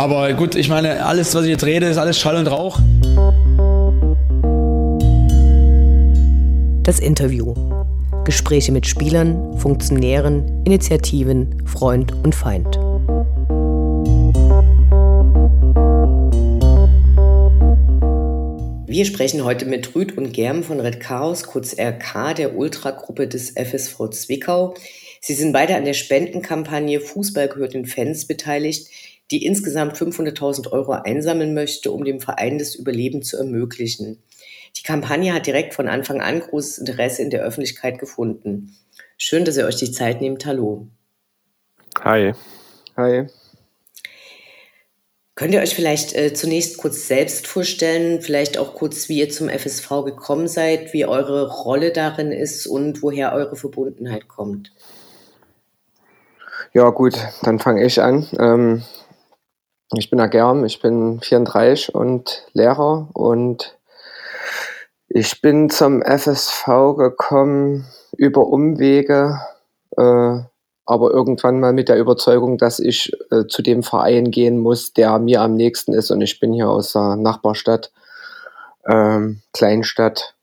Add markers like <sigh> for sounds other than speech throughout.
Aber gut, ich meine, alles, was ich jetzt rede, ist alles Schall und Rauch. Das Interview. Gespräche mit Spielern, Funktionären, Initiativen, Freund und Feind. Wir sprechen heute mit Rüd und Germ von Red Chaos, kurz RK, der Ultragruppe des FSV Zwickau. Sie sind beide an der Spendenkampagne Fußball gehört den Fans beteiligt, die insgesamt 500.000 Euro einsammeln möchte, um dem Verein das Überleben zu ermöglichen. Die Kampagne hat direkt von Anfang an großes Interesse in der Öffentlichkeit gefunden. Schön, dass ihr euch die Zeit nehmt. Hallo. Hi. Hi. Könnt ihr euch vielleicht äh, zunächst kurz selbst vorstellen, vielleicht auch kurz, wie ihr zum FSV gekommen seid, wie eure Rolle darin ist und woher eure Verbundenheit kommt? Ja gut, dann fange ich an. Ähm, ich bin der Germ, ich bin 34 und Lehrer und ich bin zum FSV gekommen über Umwege. Äh, aber irgendwann mal mit der Überzeugung, dass ich äh, zu dem Verein gehen muss, der mir am nächsten ist. Und ich bin hier aus der Nachbarstadt, ähm, Kleinstadt.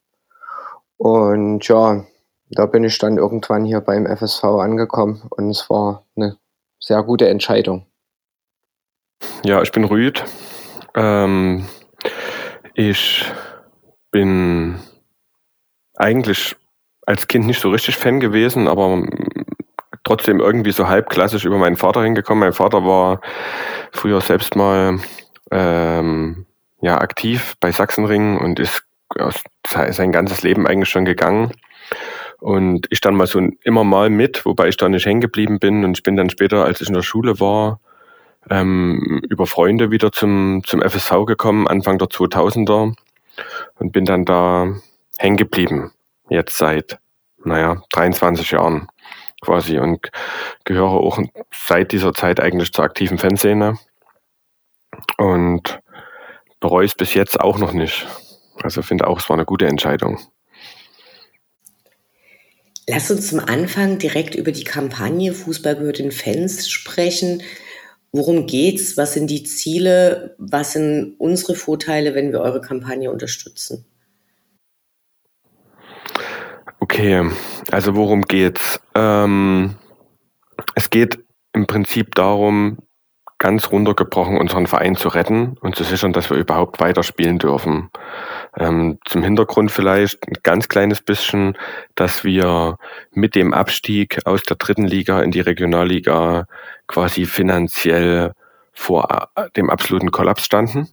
Und ja, da bin ich dann irgendwann hier beim FSV angekommen und es war eine sehr gute Entscheidung. Ja, ich bin Rüd. Ähm, ich bin eigentlich als Kind nicht so richtig Fan gewesen, aber trotzdem irgendwie so halb klassisch über meinen Vater hingekommen. Mein Vater war früher selbst mal ähm, ja aktiv bei Sachsenring und ist sein ganzes Leben eigentlich schon gegangen. Und ich dann mal so immer mal mit, wobei ich da nicht hängen geblieben bin. Und ich bin dann später, als ich in der Schule war, ähm, über Freunde wieder zum, zum FSV gekommen, Anfang der 2000er. Und bin dann da hängen geblieben. Jetzt seit, naja, 23 Jahren quasi und gehöre auch seit dieser Zeit eigentlich zur aktiven Fanszene und bereue es bis jetzt auch noch nicht. Also finde auch, es war eine gute Entscheidung. Lass uns zum Anfang direkt über die Kampagne Fußball gehört den Fans sprechen. Worum geht's? Was sind die Ziele? Was sind unsere Vorteile, wenn wir eure Kampagne unterstützen? Okay, also worum geht's? Ähm, es geht im Prinzip darum, ganz runtergebrochen unseren Verein zu retten und zu sichern, dass wir überhaupt weiterspielen dürfen. Ähm, zum Hintergrund vielleicht ein ganz kleines bisschen, dass wir mit dem Abstieg aus der dritten Liga in die Regionalliga quasi finanziell vor äh, dem absoluten Kollaps standen,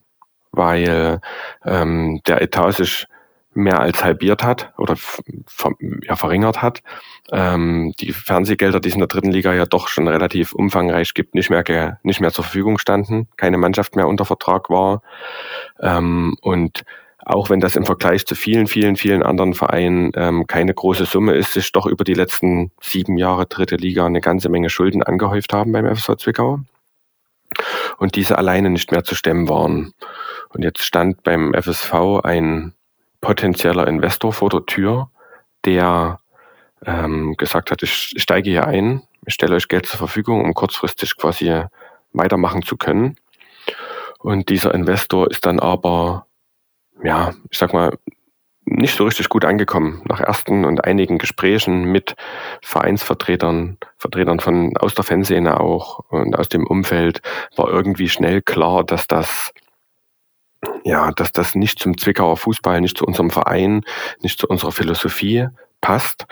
weil ähm, der Etat sich mehr als halbiert hat oder ja, verringert hat. Ähm, die Fernsehgelder, die es in der dritten Liga ja doch schon relativ umfangreich gibt, nicht mehr, nicht mehr zur Verfügung standen, keine Mannschaft mehr unter Vertrag war. Ähm, und auch wenn das im Vergleich zu vielen, vielen, vielen anderen Vereinen ähm, keine große Summe ist, sich doch über die letzten sieben Jahre dritte Liga eine ganze Menge Schulden angehäuft haben beim FSV Zwickau und diese alleine nicht mehr zu stemmen waren. Und jetzt stand beim FSV ein potenzieller Investor vor der Tür, der ähm, gesagt hat, ich steige hier ein, ich stelle euch Geld zur Verfügung, um kurzfristig quasi weitermachen zu können. Und dieser Investor ist dann aber, ja, ich sag mal, nicht so richtig gut angekommen. Nach ersten und einigen Gesprächen mit Vereinsvertretern, Vertretern von aus der Fanszene auch und aus dem Umfeld war irgendwie schnell klar, dass das ja, dass das nicht zum Zwickauer Fußball, nicht zu unserem Verein, nicht zu unserer Philosophie passt.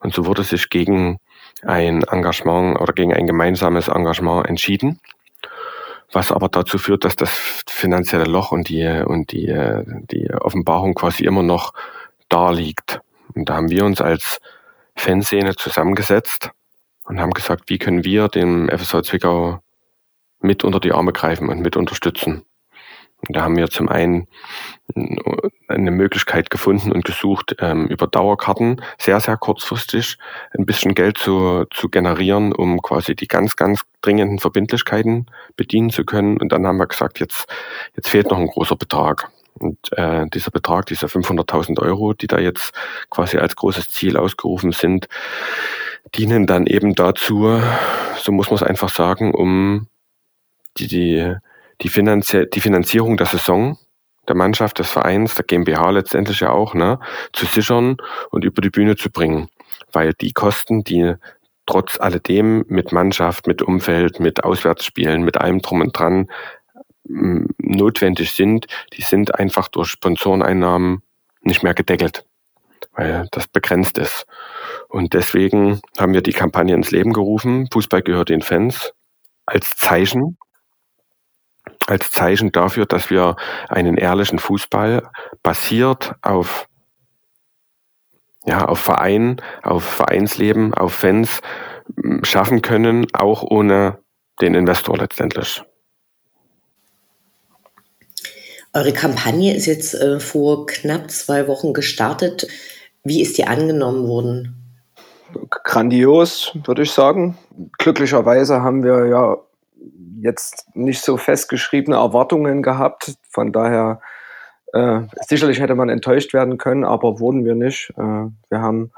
Und so wurde sich gegen ein Engagement oder gegen ein gemeinsames Engagement entschieden, was aber dazu führt, dass das finanzielle Loch und die, und die, die Offenbarung quasi immer noch da liegt. Und da haben wir uns als Fanszene zusammengesetzt und haben gesagt, wie können wir dem FSV Zwickau mit unter die Arme greifen und mit unterstützen. Und da haben wir zum einen eine Möglichkeit gefunden und gesucht, ähm, über Dauerkarten sehr, sehr kurzfristig ein bisschen Geld zu, zu generieren, um quasi die ganz, ganz dringenden Verbindlichkeiten bedienen zu können. Und dann haben wir gesagt, jetzt, jetzt fehlt noch ein großer Betrag. Und äh, dieser Betrag, diese 500.000 Euro, die da jetzt quasi als großes Ziel ausgerufen sind, dienen dann eben dazu, so muss man es einfach sagen, um die, die die, Finanzie die Finanzierung der Saison der Mannschaft, des Vereins, der GmbH letztendlich ja auch, ne, zu sichern und über die Bühne zu bringen. Weil die Kosten, die trotz alledem mit Mannschaft, mit Umfeld, mit Auswärtsspielen, mit allem drum und dran notwendig sind, die sind einfach durch Sponsoreneinnahmen nicht mehr gedeckelt, weil das begrenzt ist. Und deswegen haben wir die Kampagne ins Leben gerufen, Fußball gehört den Fans, als Zeichen, als Zeichen dafür, dass wir einen ehrlichen Fußball basiert auf ja, auf Verein, auf Vereinsleben, auf Fans schaffen können, auch ohne den Investor letztendlich. Eure Kampagne ist jetzt äh, vor knapp zwei Wochen gestartet. Wie ist die angenommen worden? Grandios, würde ich sagen. Glücklicherweise haben wir ja jetzt nicht so festgeschriebene Erwartungen gehabt. Von daher, äh, sicherlich hätte man enttäuscht werden können, aber wurden wir nicht. Äh, wir haben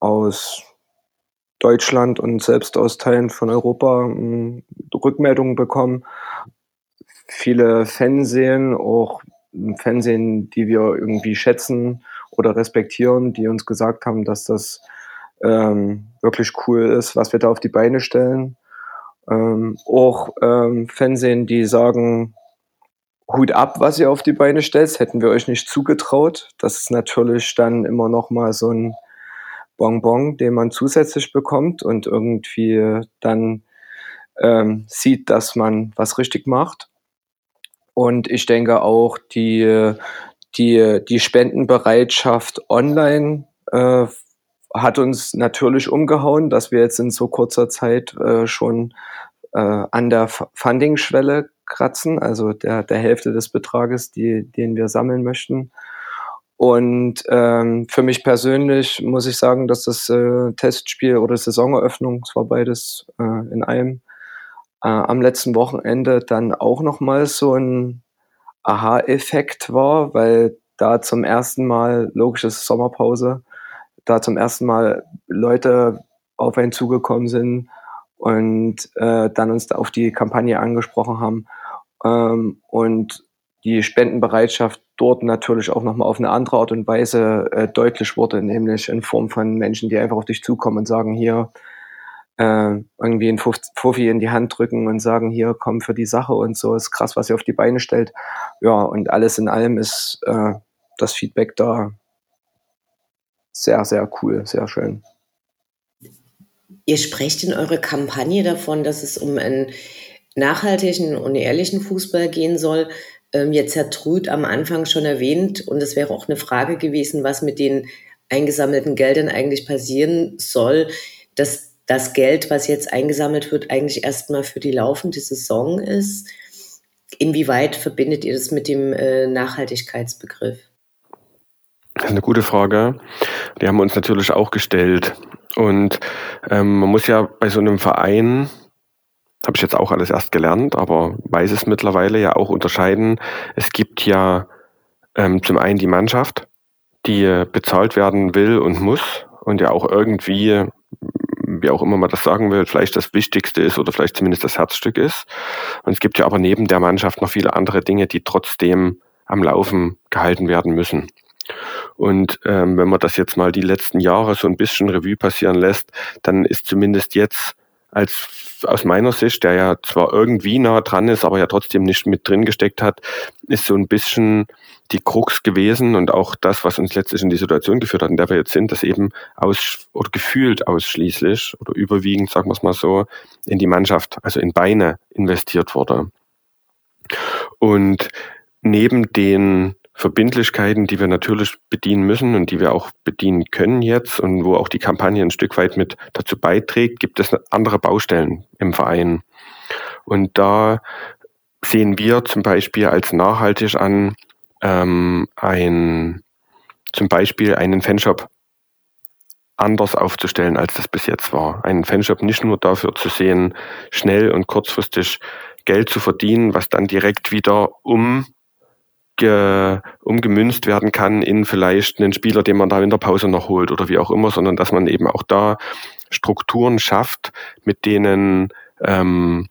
aus Deutschland und selbst aus Teilen von Europa äh, Rückmeldungen bekommen. Viele Fernsehen, auch Fernsehen, die wir irgendwie schätzen oder respektieren, die uns gesagt haben, dass das ähm, wirklich cool ist, was wir da auf die Beine stellen. Ähm, auch ähm, Fernsehen, die sagen, Hut ab, was ihr auf die Beine stellt, hätten wir euch nicht zugetraut. Das ist natürlich dann immer noch mal so ein Bonbon, den man zusätzlich bekommt und irgendwie dann ähm, sieht, dass man was richtig macht. Und ich denke auch die, die, die Spendenbereitschaft online äh, hat uns natürlich umgehauen, dass wir jetzt in so kurzer Zeit äh, schon äh, an der Funding-Schwelle kratzen, also der, der Hälfte des Betrages, die, den wir sammeln möchten. Und ähm, für mich persönlich muss ich sagen, dass das äh, Testspiel oder Saisoneröffnung, es war beides äh, in einem, äh, am letzten Wochenende dann auch nochmal so ein Aha-Effekt war, weil da zum ersten Mal, logisches Sommerpause, da zum ersten Mal Leute auf einen zugekommen sind und äh, dann uns auf die Kampagne angesprochen haben ähm, und die Spendenbereitschaft dort natürlich auch nochmal auf eine andere Art und Weise äh, deutlich wurde, nämlich in Form von Menschen, die einfach auf dich zukommen und sagen, hier äh, irgendwie ein Fuffi in die Hand drücken und sagen, hier, komm für die Sache und so, ist krass, was ihr auf die Beine stellt. Ja, und alles in allem ist äh, das Feedback da sehr, sehr cool, sehr schön. Ihr sprecht in eurer Kampagne davon, dass es um einen nachhaltigen und ehrlichen Fußball gehen soll. Ähm, jetzt hat Trüd am Anfang schon erwähnt, und es wäre auch eine Frage gewesen, was mit den eingesammelten Geldern eigentlich passieren soll, dass das Geld, was jetzt eingesammelt wird, eigentlich erstmal für die laufende Saison ist. Inwieweit verbindet ihr das mit dem äh, Nachhaltigkeitsbegriff? Das ist eine gute Frage. Die haben wir uns natürlich auch gestellt. Und ähm, man muss ja bei so einem Verein, habe ich jetzt auch alles erst gelernt, aber weiß es mittlerweile ja auch unterscheiden. Es gibt ja ähm, zum einen die Mannschaft, die bezahlt werden will und muss und ja auch irgendwie, wie auch immer man das sagen will, vielleicht das Wichtigste ist oder vielleicht zumindest das Herzstück ist. Und es gibt ja aber neben der Mannschaft noch viele andere Dinge, die trotzdem am Laufen gehalten werden müssen. Und ähm, wenn man das jetzt mal die letzten Jahre so ein bisschen Revue passieren lässt, dann ist zumindest jetzt als aus meiner Sicht, der ja zwar irgendwie nah dran ist, aber ja trotzdem nicht mit drin gesteckt hat, ist so ein bisschen die Krux gewesen und auch das, was uns letztlich in die Situation geführt hat, in der wir jetzt sind, dass eben aus oder gefühlt ausschließlich oder überwiegend, sagen wir es mal so, in die Mannschaft, also in Beine investiert wurde. Und neben den Verbindlichkeiten, die wir natürlich bedienen müssen und die wir auch bedienen können jetzt und wo auch die Kampagne ein Stück weit mit dazu beiträgt, gibt es andere Baustellen im Verein. Und da sehen wir zum Beispiel als nachhaltig an, ähm, ein, zum Beispiel einen Fanshop anders aufzustellen, als das bis jetzt war. Einen Fanshop nicht nur dafür zu sehen, schnell und kurzfristig Geld zu verdienen, was dann direkt wieder um umgemünzt werden kann in vielleicht einen Spieler, den man da in der Pause noch holt oder wie auch immer, sondern dass man eben auch da Strukturen schafft, mit denen ähm,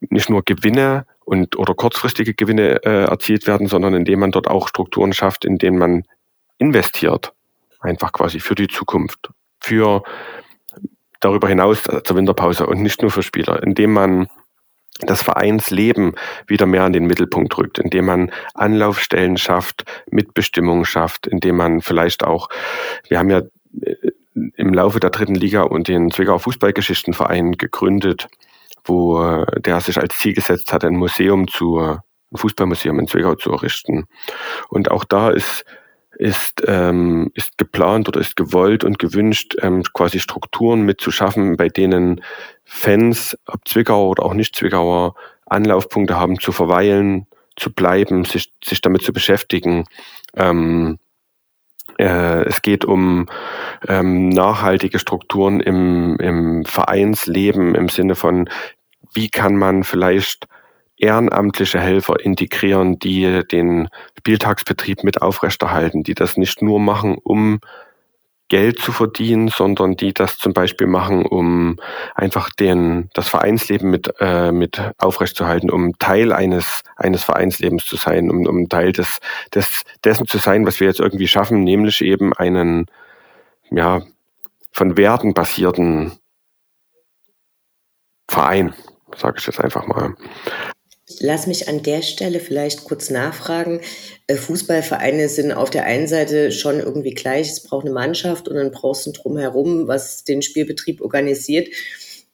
nicht nur Gewinne und oder kurzfristige Gewinne äh, erzielt werden, sondern indem man dort auch Strukturen schafft, in denen man investiert, einfach quasi für die Zukunft, für darüber hinaus äh, zur Winterpause und nicht nur für Spieler, indem man das Vereinsleben wieder mehr in den Mittelpunkt rückt, indem man Anlaufstellen schafft, Mitbestimmung schafft, indem man vielleicht auch, wir haben ja äh, im Laufe der dritten Liga und den Zwickauer Fußballgeschichtenverein gegründet, wo äh, der sich als Ziel gesetzt hat, ein Museum zu, ein Fußballmuseum in Zwickau zu errichten. Und auch da ist ist, ähm, ist geplant oder ist gewollt und gewünscht, ähm, quasi Strukturen mitzuschaffen, bei denen Fans, ob Zwickauer oder auch nicht Zwickauer, Anlaufpunkte haben zu verweilen, zu bleiben, sich, sich damit zu beschäftigen. Ähm, äh, es geht um ähm, nachhaltige Strukturen im, im Vereinsleben im Sinne von, wie kann man vielleicht ehrenamtliche Helfer integrieren, die den Spieltagsbetrieb mit aufrechterhalten, die das nicht nur machen, um Geld zu verdienen, sondern die das zum Beispiel machen, um einfach den, das Vereinsleben mit, äh, mit aufrechtzuerhalten, um Teil eines, eines Vereinslebens zu sein, um, um Teil des, des, dessen zu sein, was wir jetzt irgendwie schaffen, nämlich eben einen, ja, von Werten basierten Verein, sage ich jetzt einfach mal. Lass mich an der Stelle vielleicht kurz nachfragen. Äh, Fußballvereine sind auf der einen Seite schon irgendwie gleich. Es braucht eine Mannschaft und dann brauchst du Drumherum, was den Spielbetrieb organisiert.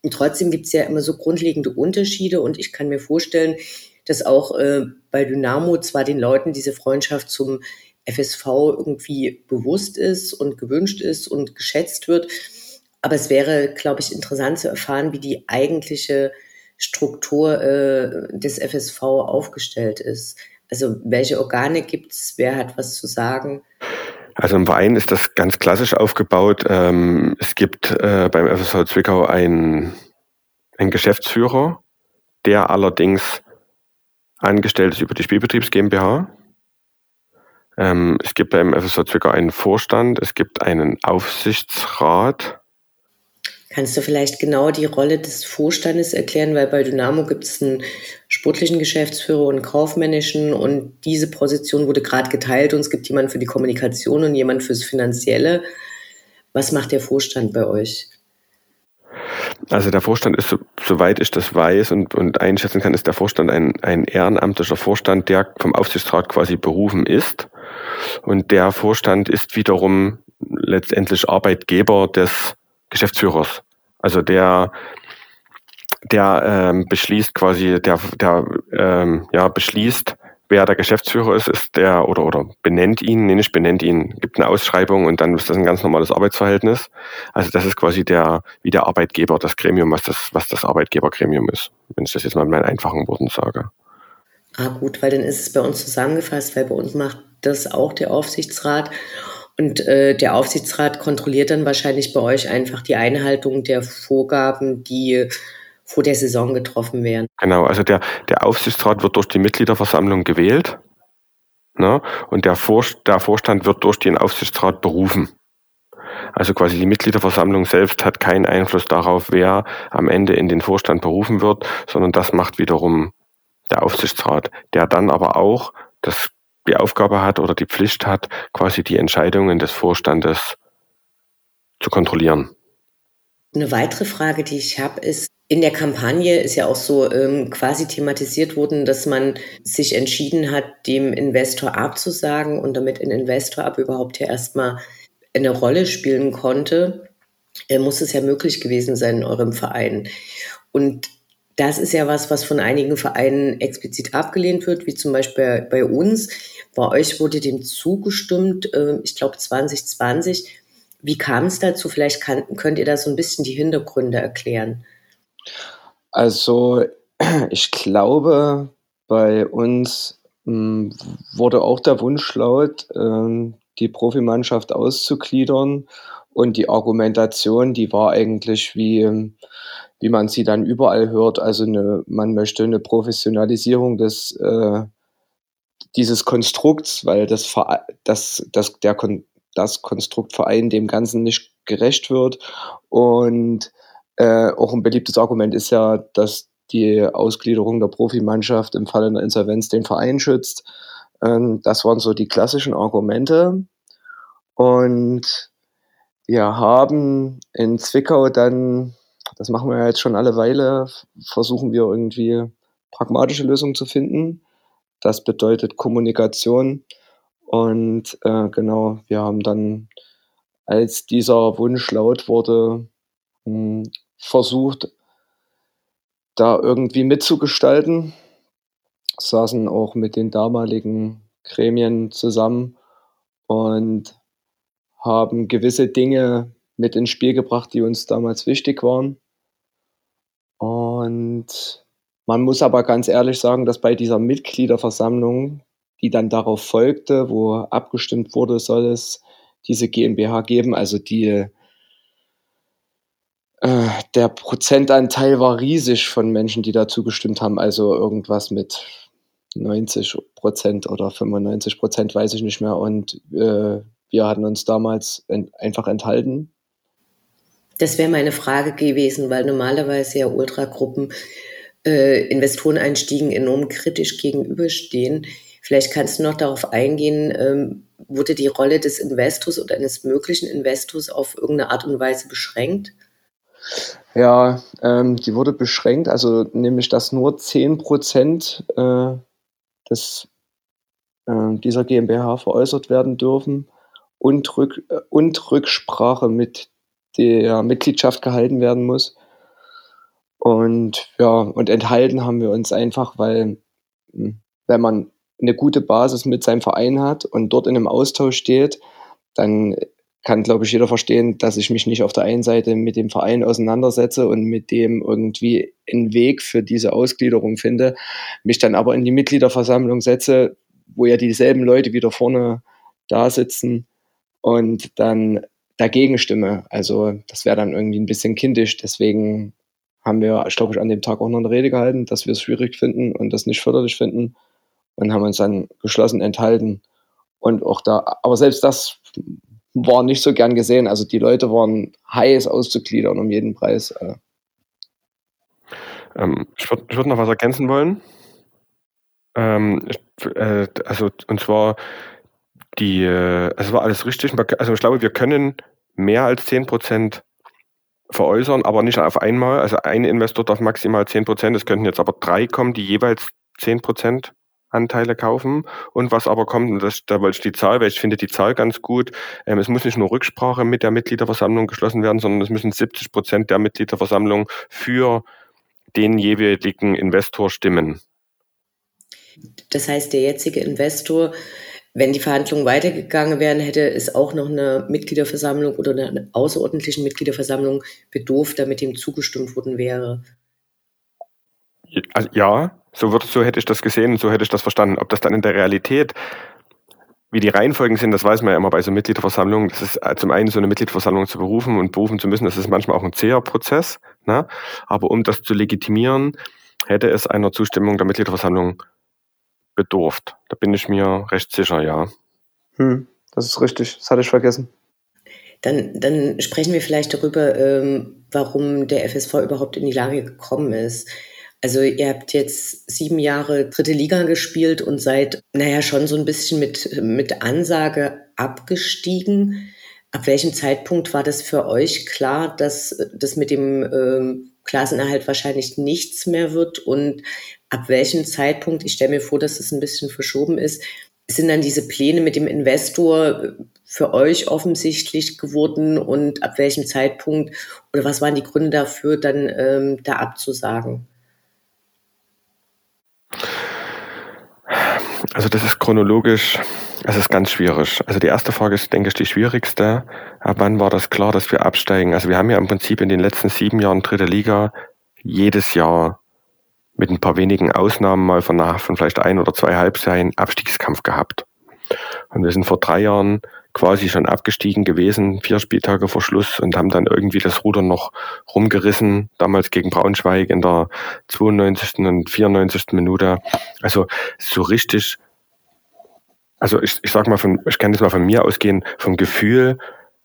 Und trotzdem gibt es ja immer so grundlegende Unterschiede und ich kann mir vorstellen, dass auch äh, bei Dynamo zwar den Leuten diese Freundschaft zum FSV irgendwie bewusst ist und gewünscht ist und geschätzt wird. Aber es wäre, glaube ich, interessant zu erfahren, wie die eigentliche Struktur äh, des FSV aufgestellt ist. Also welche Organe gibt es, wer hat was zu sagen? Also im Verein ist das ganz klassisch aufgebaut. Ähm, es gibt äh, beim FSV Zwickau einen, Geschäftsführer, der allerdings angestellt ist über die Spielbetriebs GmbH. Ähm, es gibt beim FSV Zwickau einen Vorstand, es gibt einen Aufsichtsrat Kannst du vielleicht genau die Rolle des Vorstandes erklären? Weil bei Dynamo gibt es einen sportlichen Geschäftsführer und einen kaufmännischen und diese Position wurde gerade geteilt und es gibt jemanden für die Kommunikation und jemanden fürs Finanzielle. Was macht der Vorstand bei euch? Also der Vorstand ist, so, soweit ich das weiß und, und einschätzen kann, ist der Vorstand ein, ein ehrenamtlicher Vorstand, der vom Aufsichtsrat quasi berufen ist. Und der Vorstand ist wiederum letztendlich Arbeitgeber des Geschäftsführers. Also der, der ähm, beschließt quasi, der, der ähm, ja, beschließt, wer der Geschäftsführer ist, ist der oder oder benennt ihn, nee, nicht benennt ihn, gibt eine Ausschreibung und dann ist das ein ganz normales Arbeitsverhältnis. Also das ist quasi der wie der Arbeitgeber, das Gremium, was das was das Arbeitgebergremium ist, wenn ich das jetzt mal in meinen einfachen Worten sage. Ah gut, weil dann ist es bei uns zusammengefasst, weil bei uns macht das auch der Aufsichtsrat und äh, der Aufsichtsrat kontrolliert dann wahrscheinlich bei euch einfach die Einhaltung der Vorgaben, die vor der Saison getroffen werden. Genau, also der, der Aufsichtsrat wird durch die Mitgliederversammlung gewählt ne? und der, Vor der Vorstand wird durch den Aufsichtsrat berufen. Also quasi die Mitgliederversammlung selbst hat keinen Einfluss darauf, wer am Ende in den Vorstand berufen wird, sondern das macht wiederum der Aufsichtsrat, der dann aber auch das die Aufgabe hat oder die Pflicht hat, quasi die Entscheidungen des Vorstandes zu kontrollieren. Eine weitere Frage, die ich habe, ist, in der Kampagne ist ja auch so ähm, quasi thematisiert worden, dass man sich entschieden hat, dem Investor abzusagen und damit ein Investor ab überhaupt ja erstmal eine Rolle spielen konnte, äh, muss es ja möglich gewesen sein in eurem Verein. Und das ist ja was, was von einigen Vereinen explizit abgelehnt wird, wie zum Beispiel bei uns. Bei euch wurde dem zugestimmt, äh, ich glaube 2020. Wie kam es dazu? Vielleicht kann, könnt ihr da so ein bisschen die Hintergründe erklären. Also <clears throat> ich glaube, bei uns hm, wurde auch der Wunsch laut, ähm, die Profimannschaft auszugliedern. Und die Argumentation, die war eigentlich wie, wie man sie dann überall hört. Also eine, man möchte eine Professionalisierung des, äh, dieses Konstrukts, weil das, das, das, der, das Konstrukt Verein dem Ganzen nicht gerecht wird. Und äh, auch ein beliebtes Argument ist ja, dass die Ausgliederung der Profimannschaft im Falle einer Insolvenz den Verein schützt. Ähm, das waren so die klassischen Argumente. Und wir haben in Zwickau dann, das machen wir jetzt schon alle Weile, versuchen wir irgendwie pragmatische Lösungen zu finden. Das bedeutet Kommunikation. Und äh, genau, wir haben dann, als dieser Wunsch laut wurde, mh, hm, versucht, da irgendwie mitzugestalten. Saßen auch mit den damaligen Gremien zusammen und haben gewisse Dinge mit ins Spiel gebracht, die uns damals wichtig waren. Und man muss aber ganz ehrlich sagen, dass bei dieser Mitgliederversammlung, die dann darauf folgte, wo abgestimmt wurde, soll es diese GmbH geben, also die äh, der Prozentanteil war riesig von Menschen, die da zugestimmt haben. Also irgendwas mit 90 Prozent oder 95 Prozent, weiß ich nicht mehr. Und äh, wir hatten uns damals ent einfach enthalten. Das wäre meine Frage gewesen, weil normalerweise ja Ultragruppen äh, Investoreneinstiegen enorm kritisch gegenüberstehen. Vielleicht kannst du noch darauf eingehen, ähm, wurde die Rolle des Investors oder eines möglichen Investors auf irgendeine Art und Weise beschränkt? Ja, ähm, die wurde beschränkt, also nämlich, dass nur 10 Prozent äh, des, äh, dieser GmbH veräußert werden dürfen und, Rück, äh, und Rücksprache mit der Mitgliedschaft gehalten werden muss. Und ja, und enthalten haben wir uns einfach, weil hm, wenn man eine gute Basis mit seinem Verein hat und dort in einem Austausch steht, dann kann, glaube ich, jeder verstehen, dass ich mich nicht auf der einen Seite mit dem Verein auseinandersetze und mit dem irgendwie einen Weg für diese Ausgliederung finde, mich dann aber in die Mitgliederversammlung setze, wo ja dieselben Leute wieder vorne da sitzen und dann dagegen stimme. Also das wäre dann irgendwie ein bisschen kindisch. Deswegen haben wir, glaube ich, an dem Tag auch noch eine Rede gehalten, dass wir es schwierig finden und das nicht förderlich finden und haben uns dann geschlossen enthalten. Und auch da, aber selbst das war nicht so gern gesehen. Also die Leute waren heiß auszugliedern um jeden Preis. Äh. Ähm, ich würde würd noch was ergänzen wollen. Ähm, äh, also und zwar die, äh, es war alles richtig. Also ich glaube, wir können mehr als 10% veräußern, aber nicht auf einmal. Also ein Investor darf maximal 10%, es könnten jetzt aber drei kommen, die jeweils 10% Anteile kaufen. Und was aber kommt, und das, da wollte ich die Zahl, weil ich finde die Zahl ganz gut, ähm, es muss nicht nur Rücksprache mit der Mitgliederversammlung geschlossen werden, sondern es müssen 70 Prozent der Mitgliederversammlung für den jeweiligen Investor stimmen. Das heißt, der jetzige Investor, wenn die Verhandlungen weitergegangen wären, hätte es auch noch eine Mitgliederversammlung oder eine außerordentliche Mitgliederversammlung bedurft, damit ihm zugestimmt worden wäre. Also, ja, so, wird, so hätte ich das gesehen so hätte ich das verstanden. Ob das dann in der Realität, wie die Reihenfolgen sind, das weiß man ja immer bei so Mitgliederversammlungen. Das ist äh, zum einen so eine Mitgliederversammlung zu berufen und berufen zu müssen, das ist manchmal auch ein zäher Prozess. Ne? Aber um das zu legitimieren, hätte es einer Zustimmung der Mitgliederversammlung bedurft. Da bin ich mir recht sicher, ja. Hm, das ist richtig, das hatte ich vergessen. Dann, dann sprechen wir vielleicht darüber, ähm, warum der FSV überhaupt in die Lage gekommen ist. Also ihr habt jetzt sieben Jahre dritte Liga gespielt und seid, naja, schon so ein bisschen mit, mit Ansage abgestiegen. Ab welchem Zeitpunkt war das für euch klar, dass das mit dem ähm, Klassenerhalt wahrscheinlich nichts mehr wird? Und ab welchem Zeitpunkt, ich stelle mir vor, dass es das ein bisschen verschoben ist, sind dann diese Pläne mit dem Investor für euch offensichtlich geworden und ab welchem Zeitpunkt oder was waren die Gründe dafür, dann ähm, da abzusagen? Also das ist chronologisch, es ist ganz schwierig. Also die erste Frage ist, denke ich, die schwierigste. Ab wann war das klar, dass wir absteigen? Also wir haben ja im Prinzip in den letzten sieben Jahren dritte Liga jedes Jahr mit ein paar wenigen Ausnahmen mal von, von vielleicht ein oder zwei Halbserien Abstiegskampf gehabt. Und wir sind vor drei Jahren quasi schon abgestiegen gewesen, vier Spieltage vor Schluss und haben dann irgendwie das Ruder noch rumgerissen, damals gegen Braunschweig in der 92. und 94. Minute. Also so richtig, also ich, ich sag mal von, ich kann das mal von mir ausgehen, vom Gefühl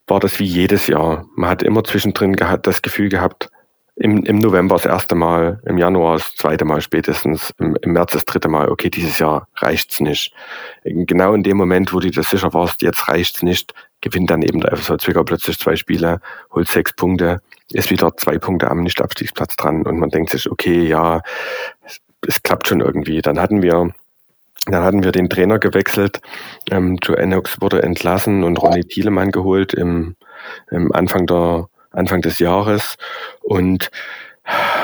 war das wie jedes Jahr. Man hat immer zwischendrin gehabt, das Gefühl gehabt, im, im November das erste Mal, im Januar das zweite Mal spätestens, im, im März das dritte Mal, okay, dieses Jahr reicht's nicht. Genau in dem Moment, wo du dir sicher warst, jetzt reicht's nicht, gewinnt dann eben der FSV Zwickau plötzlich zwei Spiele, holt sechs Punkte, ist wieder zwei Punkte am Nicht-Abstiegsplatz dran und man denkt sich, okay, ja, es, es klappt schon irgendwie. Dann hatten wir dann hatten wir den Trainer gewechselt. Ähm, Joe Ennox wurde entlassen und Ronny Thielemann geholt im, im Anfang der Anfang des Jahres. Und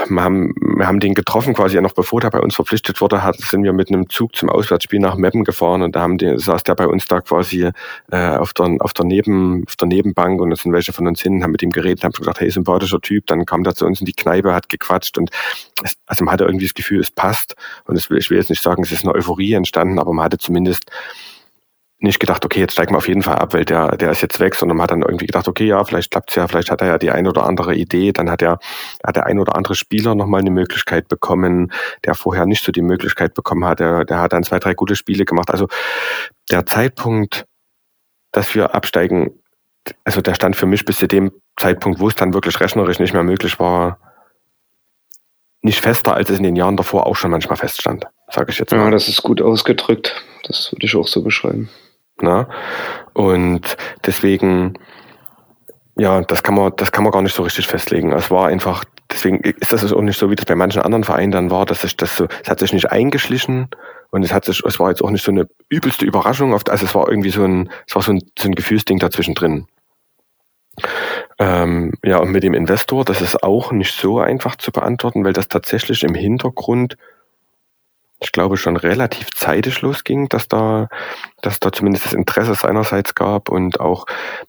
wir haben, wir haben den getroffen, quasi noch bevor der bei uns verpflichtet wurde, hat, sind wir mit einem Zug zum Auswärtsspiel nach Meppen gefahren und da haben die, saß der bei uns da quasi äh, auf, der, auf, der Neben, auf der Nebenbank und es sind welche von uns hin, haben mit ihm geredet, haben gesagt, hey, sympathischer Typ, dann kam der zu uns in die Kneipe, hat gequatscht und es, also man hatte irgendwie das Gefühl, es passt. Und es, ich will jetzt nicht sagen, es ist eine Euphorie entstanden, aber man hatte zumindest nicht gedacht, okay, jetzt steigen wir auf jeden Fall ab, weil der, der ist jetzt weg, sondern man hat dann irgendwie gedacht, okay, ja, vielleicht klappt's ja, vielleicht hat er ja die ein oder andere Idee, dann hat er, hat der ein oder andere Spieler nochmal eine Möglichkeit bekommen, der vorher nicht so die Möglichkeit bekommen hat, der, der hat dann zwei, drei gute Spiele gemacht. Also der Zeitpunkt, dass wir absteigen, also der stand für mich bis zu dem Zeitpunkt, wo es dann wirklich rechnerisch nicht mehr möglich war, nicht fester, als es in den Jahren davor auch schon manchmal feststand, sage ich jetzt mal. Ja, das ist gut ausgedrückt. Das würde ich auch so beschreiben. Ne? Und deswegen, ja, das kann man, das kann man gar nicht so richtig festlegen. Es war einfach, deswegen ist das auch nicht so, wie das bei manchen anderen Vereinen dann war, dass sich das so, es hat sich nicht eingeschlichen und es hat sich, es war jetzt auch nicht so eine übelste Überraschung, also es war irgendwie so ein, es war so ein, so ein Gefühlsding dazwischen drin. Ähm, ja, und mit dem Investor, das ist auch nicht so einfach zu beantworten, weil das tatsächlich im Hintergrund ich glaube, schon relativ zeitig losging, dass da, dass da zumindest das Interesse seinerseits gab und auch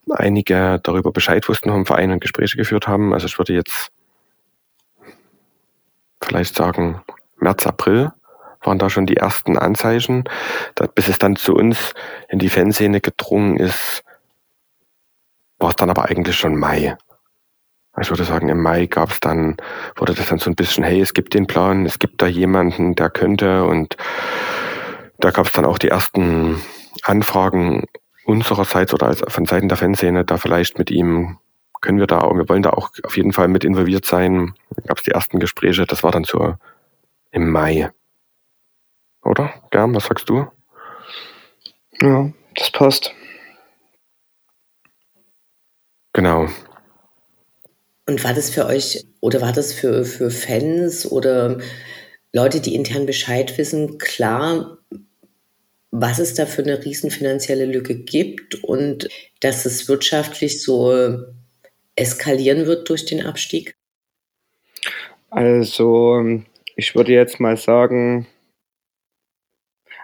einige darüber Bescheid wussten vom Verein und Gespräche geführt haben. Also ich würde jetzt vielleicht sagen, März, April waren da schon die ersten Anzeichen. Bis es dann zu uns in die Fanszene gedrungen ist, war es dann aber eigentlich schon Mai. Ich würde sagen, im Mai gab es dann, wurde das dann so ein bisschen, hey, es gibt den Plan, es gibt da jemanden, der könnte und da gab es dann auch die ersten Anfragen unsererseits oder von Seiten der Fanszene, da vielleicht mit ihm können wir da, wir wollen da auch auf jeden Fall mit involviert sein. Da gab es die ersten Gespräche, das war dann so im Mai. Oder? Gern, was sagst du? Ja, das passt. Genau. Und war das für euch oder war das für, für Fans oder Leute, die intern Bescheid wissen, klar, was es da für eine riesen finanzielle Lücke gibt und dass es wirtschaftlich so eskalieren wird durch den Abstieg? Also, ich würde jetzt mal sagen,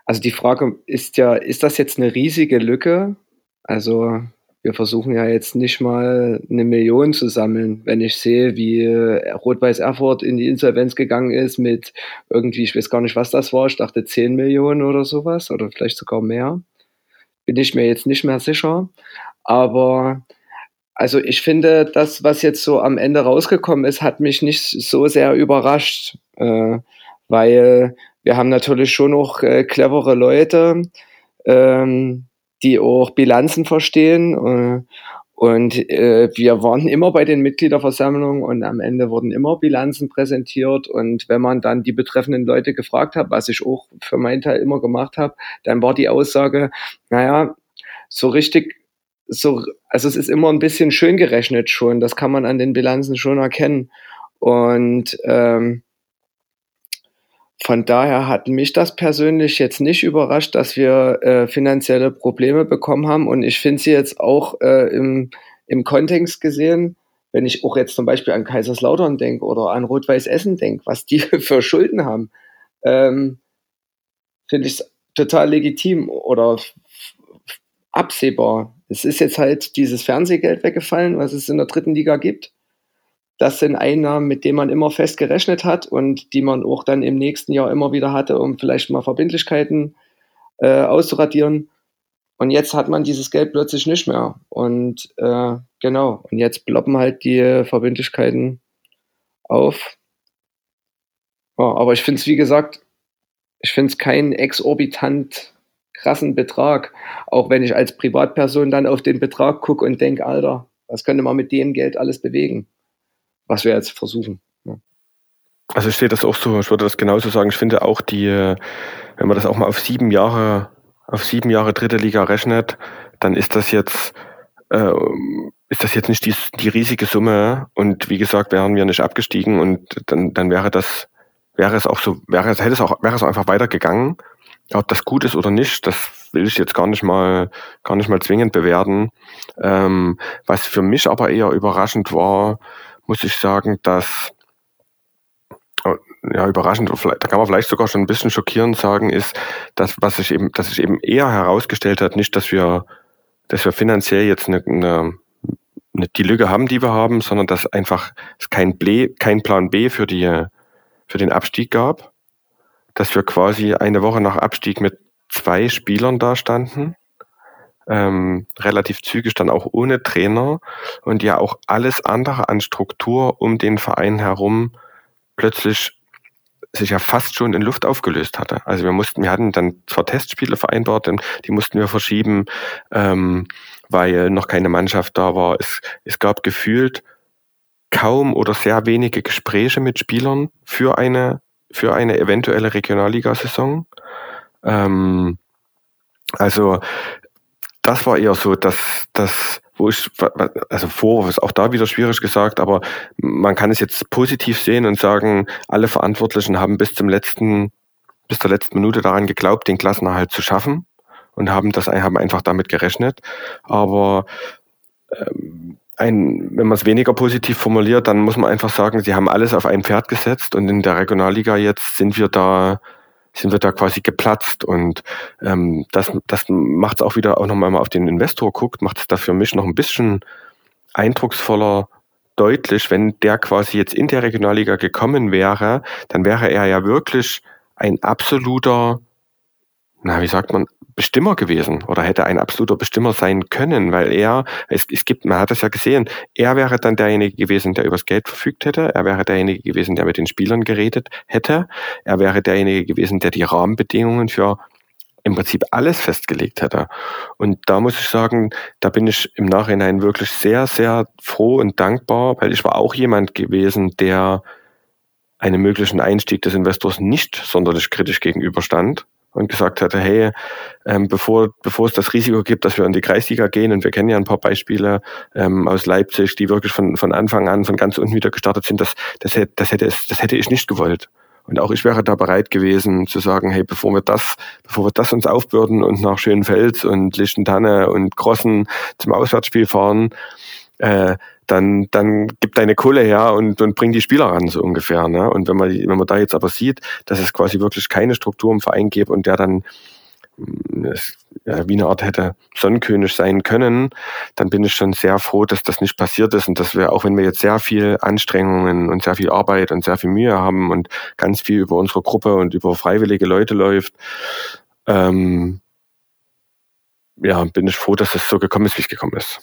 also die Frage ist ja, ist das jetzt eine riesige Lücke? Also wir versuchen ja jetzt nicht mal eine Million zu sammeln. Wenn ich sehe, wie Rot-Weiß Erfurt in die Insolvenz gegangen ist mit irgendwie, ich weiß gar nicht, was das war, ich dachte 10 Millionen oder sowas oder vielleicht sogar mehr. Bin ich mir jetzt nicht mehr sicher. Aber also ich finde, das, was jetzt so am Ende rausgekommen ist, hat mich nicht so sehr überrascht, äh, weil wir haben natürlich schon noch äh, clevere Leute. Ähm, die auch Bilanzen verstehen. Äh, und äh, wir waren immer bei den Mitgliederversammlungen und am Ende wurden immer Bilanzen präsentiert. Und wenn man dann die betreffenden Leute gefragt hat, was ich auch für meinen Teil immer gemacht habe, dann war die Aussage, naja, so richtig, so, also es ist immer ein bisschen schön gerechnet schon. Das kann man an den Bilanzen schon erkennen. Und ähm, von daher hat mich das persönlich jetzt nicht überrascht, dass wir äh, finanzielle Probleme bekommen haben. Und ich finde sie jetzt auch äh, im, im Kontext gesehen, wenn ich auch jetzt zum Beispiel an Kaiserslautern denke oder an Rot-Weiß Essen denke, was die <laughs> für Schulden haben, ähm, finde ich es total legitim oder absehbar. Es ist jetzt halt dieses Fernsehgeld weggefallen, was es in der dritten Liga gibt. Das sind Einnahmen, mit denen man immer fest gerechnet hat und die man auch dann im nächsten Jahr immer wieder hatte, um vielleicht mal Verbindlichkeiten äh, auszuradieren. Und jetzt hat man dieses Geld plötzlich nicht mehr. Und äh, genau, und jetzt ploppen halt die Verbindlichkeiten auf. Ja, aber ich finde es, wie gesagt, ich finde es keinen exorbitant krassen Betrag. Auch wenn ich als Privatperson dann auf den Betrag gucke und denke, Alter, was könnte man mit dem Geld alles bewegen? Was wir jetzt versuchen. Also ich sehe das auch so, ich würde das genauso sagen. Ich finde auch die, wenn man das auch mal auf sieben Jahre, auf sieben Jahre dritte Liga rechnet, dann ist das jetzt, äh, ist das jetzt nicht die, die riesige Summe. Und wie gesagt, wären wir nicht abgestiegen und dann, dann wäre das, wäre es auch so, wäre es, hätte es auch, wäre es auch einfach weitergegangen. Ob das gut ist oder nicht, das will ich jetzt gar nicht mal, gar nicht mal zwingend bewerten. Ähm, was für mich aber eher überraschend war, muss ich sagen, dass ja, überraschend, da kann man vielleicht sogar schon ein bisschen schockierend sagen, ist, dass, was sich eben, dass sich eben eher herausgestellt hat, nicht, dass wir, dass wir finanziell jetzt eine, eine, eine die Lücke haben, die wir haben, sondern dass einfach es kein, Ble, kein Plan B für die, für den Abstieg gab, dass wir quasi eine Woche nach Abstieg mit zwei Spielern da standen, ähm, relativ zügig dann auch ohne Trainer und ja auch alles andere an Struktur um den Verein herum plötzlich sich ja fast schon in Luft aufgelöst hatte. Also wir mussten, wir hatten dann zwar Testspiele vereinbart, die mussten wir verschieben, ähm, weil noch keine Mannschaft da war. Es, es gab gefühlt kaum oder sehr wenige Gespräche mit Spielern für eine für eine eventuelle Regionalligasaison. Ähm, also das war eher so, dass das wo ich, also Vorwurf ist auch da wieder schwierig gesagt, aber man kann es jetzt positiv sehen und sagen, alle Verantwortlichen haben bis zum letzten, bis zur letzten Minute daran geglaubt, den Klassenerhalt zu schaffen und haben das, haben einfach damit gerechnet. Aber ähm, ein, wenn man es weniger positiv formuliert, dann muss man einfach sagen, sie haben alles auf ein Pferd gesetzt und in der Regionalliga jetzt sind wir da sind wir da quasi geplatzt. Und ähm, das, das macht es auch wieder, auch nochmal mal auf den Investor guckt, macht es da für mich noch ein bisschen eindrucksvoller deutlich, wenn der quasi jetzt in der Regionalliga gekommen wäre, dann wäre er ja wirklich ein absoluter, na, wie sagt man, Bestimmer gewesen oder hätte ein absoluter Bestimmer sein können, weil er, es, es gibt, man hat es ja gesehen, er wäre dann derjenige gewesen, der übers Geld verfügt hätte, er wäre derjenige gewesen, der mit den Spielern geredet hätte, er wäre derjenige gewesen, der die Rahmenbedingungen für im Prinzip alles festgelegt hätte. Und da muss ich sagen, da bin ich im Nachhinein wirklich sehr, sehr froh und dankbar, weil ich war auch jemand gewesen, der einem möglichen Einstieg des Investors nicht sonderlich kritisch gegenüberstand und gesagt hatte, hey, ähm, bevor, bevor es das Risiko gibt, dass wir in die Kreisliga gehen, und wir kennen ja ein paar Beispiele ähm, aus Leipzig, die wirklich von, von Anfang an, von ganz unten wieder gestartet sind, das, das, hätte, das, hätte, das hätte ich nicht gewollt. Und auch ich wäre da bereit gewesen zu sagen, hey, bevor wir das, bevor wir das uns aufbürden und nach Schönfels und Lichtentanne und Grossen zum Auswärtsspiel fahren, äh, dann, dann gib deine Kohle her und, und bring die Spieler ran, so ungefähr. Ne? Und wenn man, wenn man da jetzt aber sieht, dass es quasi wirklich keine Struktur im Verein gibt und der dann mm, ja, wie eine Art hätte Sonnenkönig sein können, dann bin ich schon sehr froh, dass das nicht passiert ist und dass wir, auch wenn wir jetzt sehr viel Anstrengungen und sehr viel Arbeit und sehr viel Mühe haben und ganz viel über unsere Gruppe und über freiwillige Leute läuft, ähm, ja, bin ich froh, dass es so gekommen ist, wie es gekommen ist.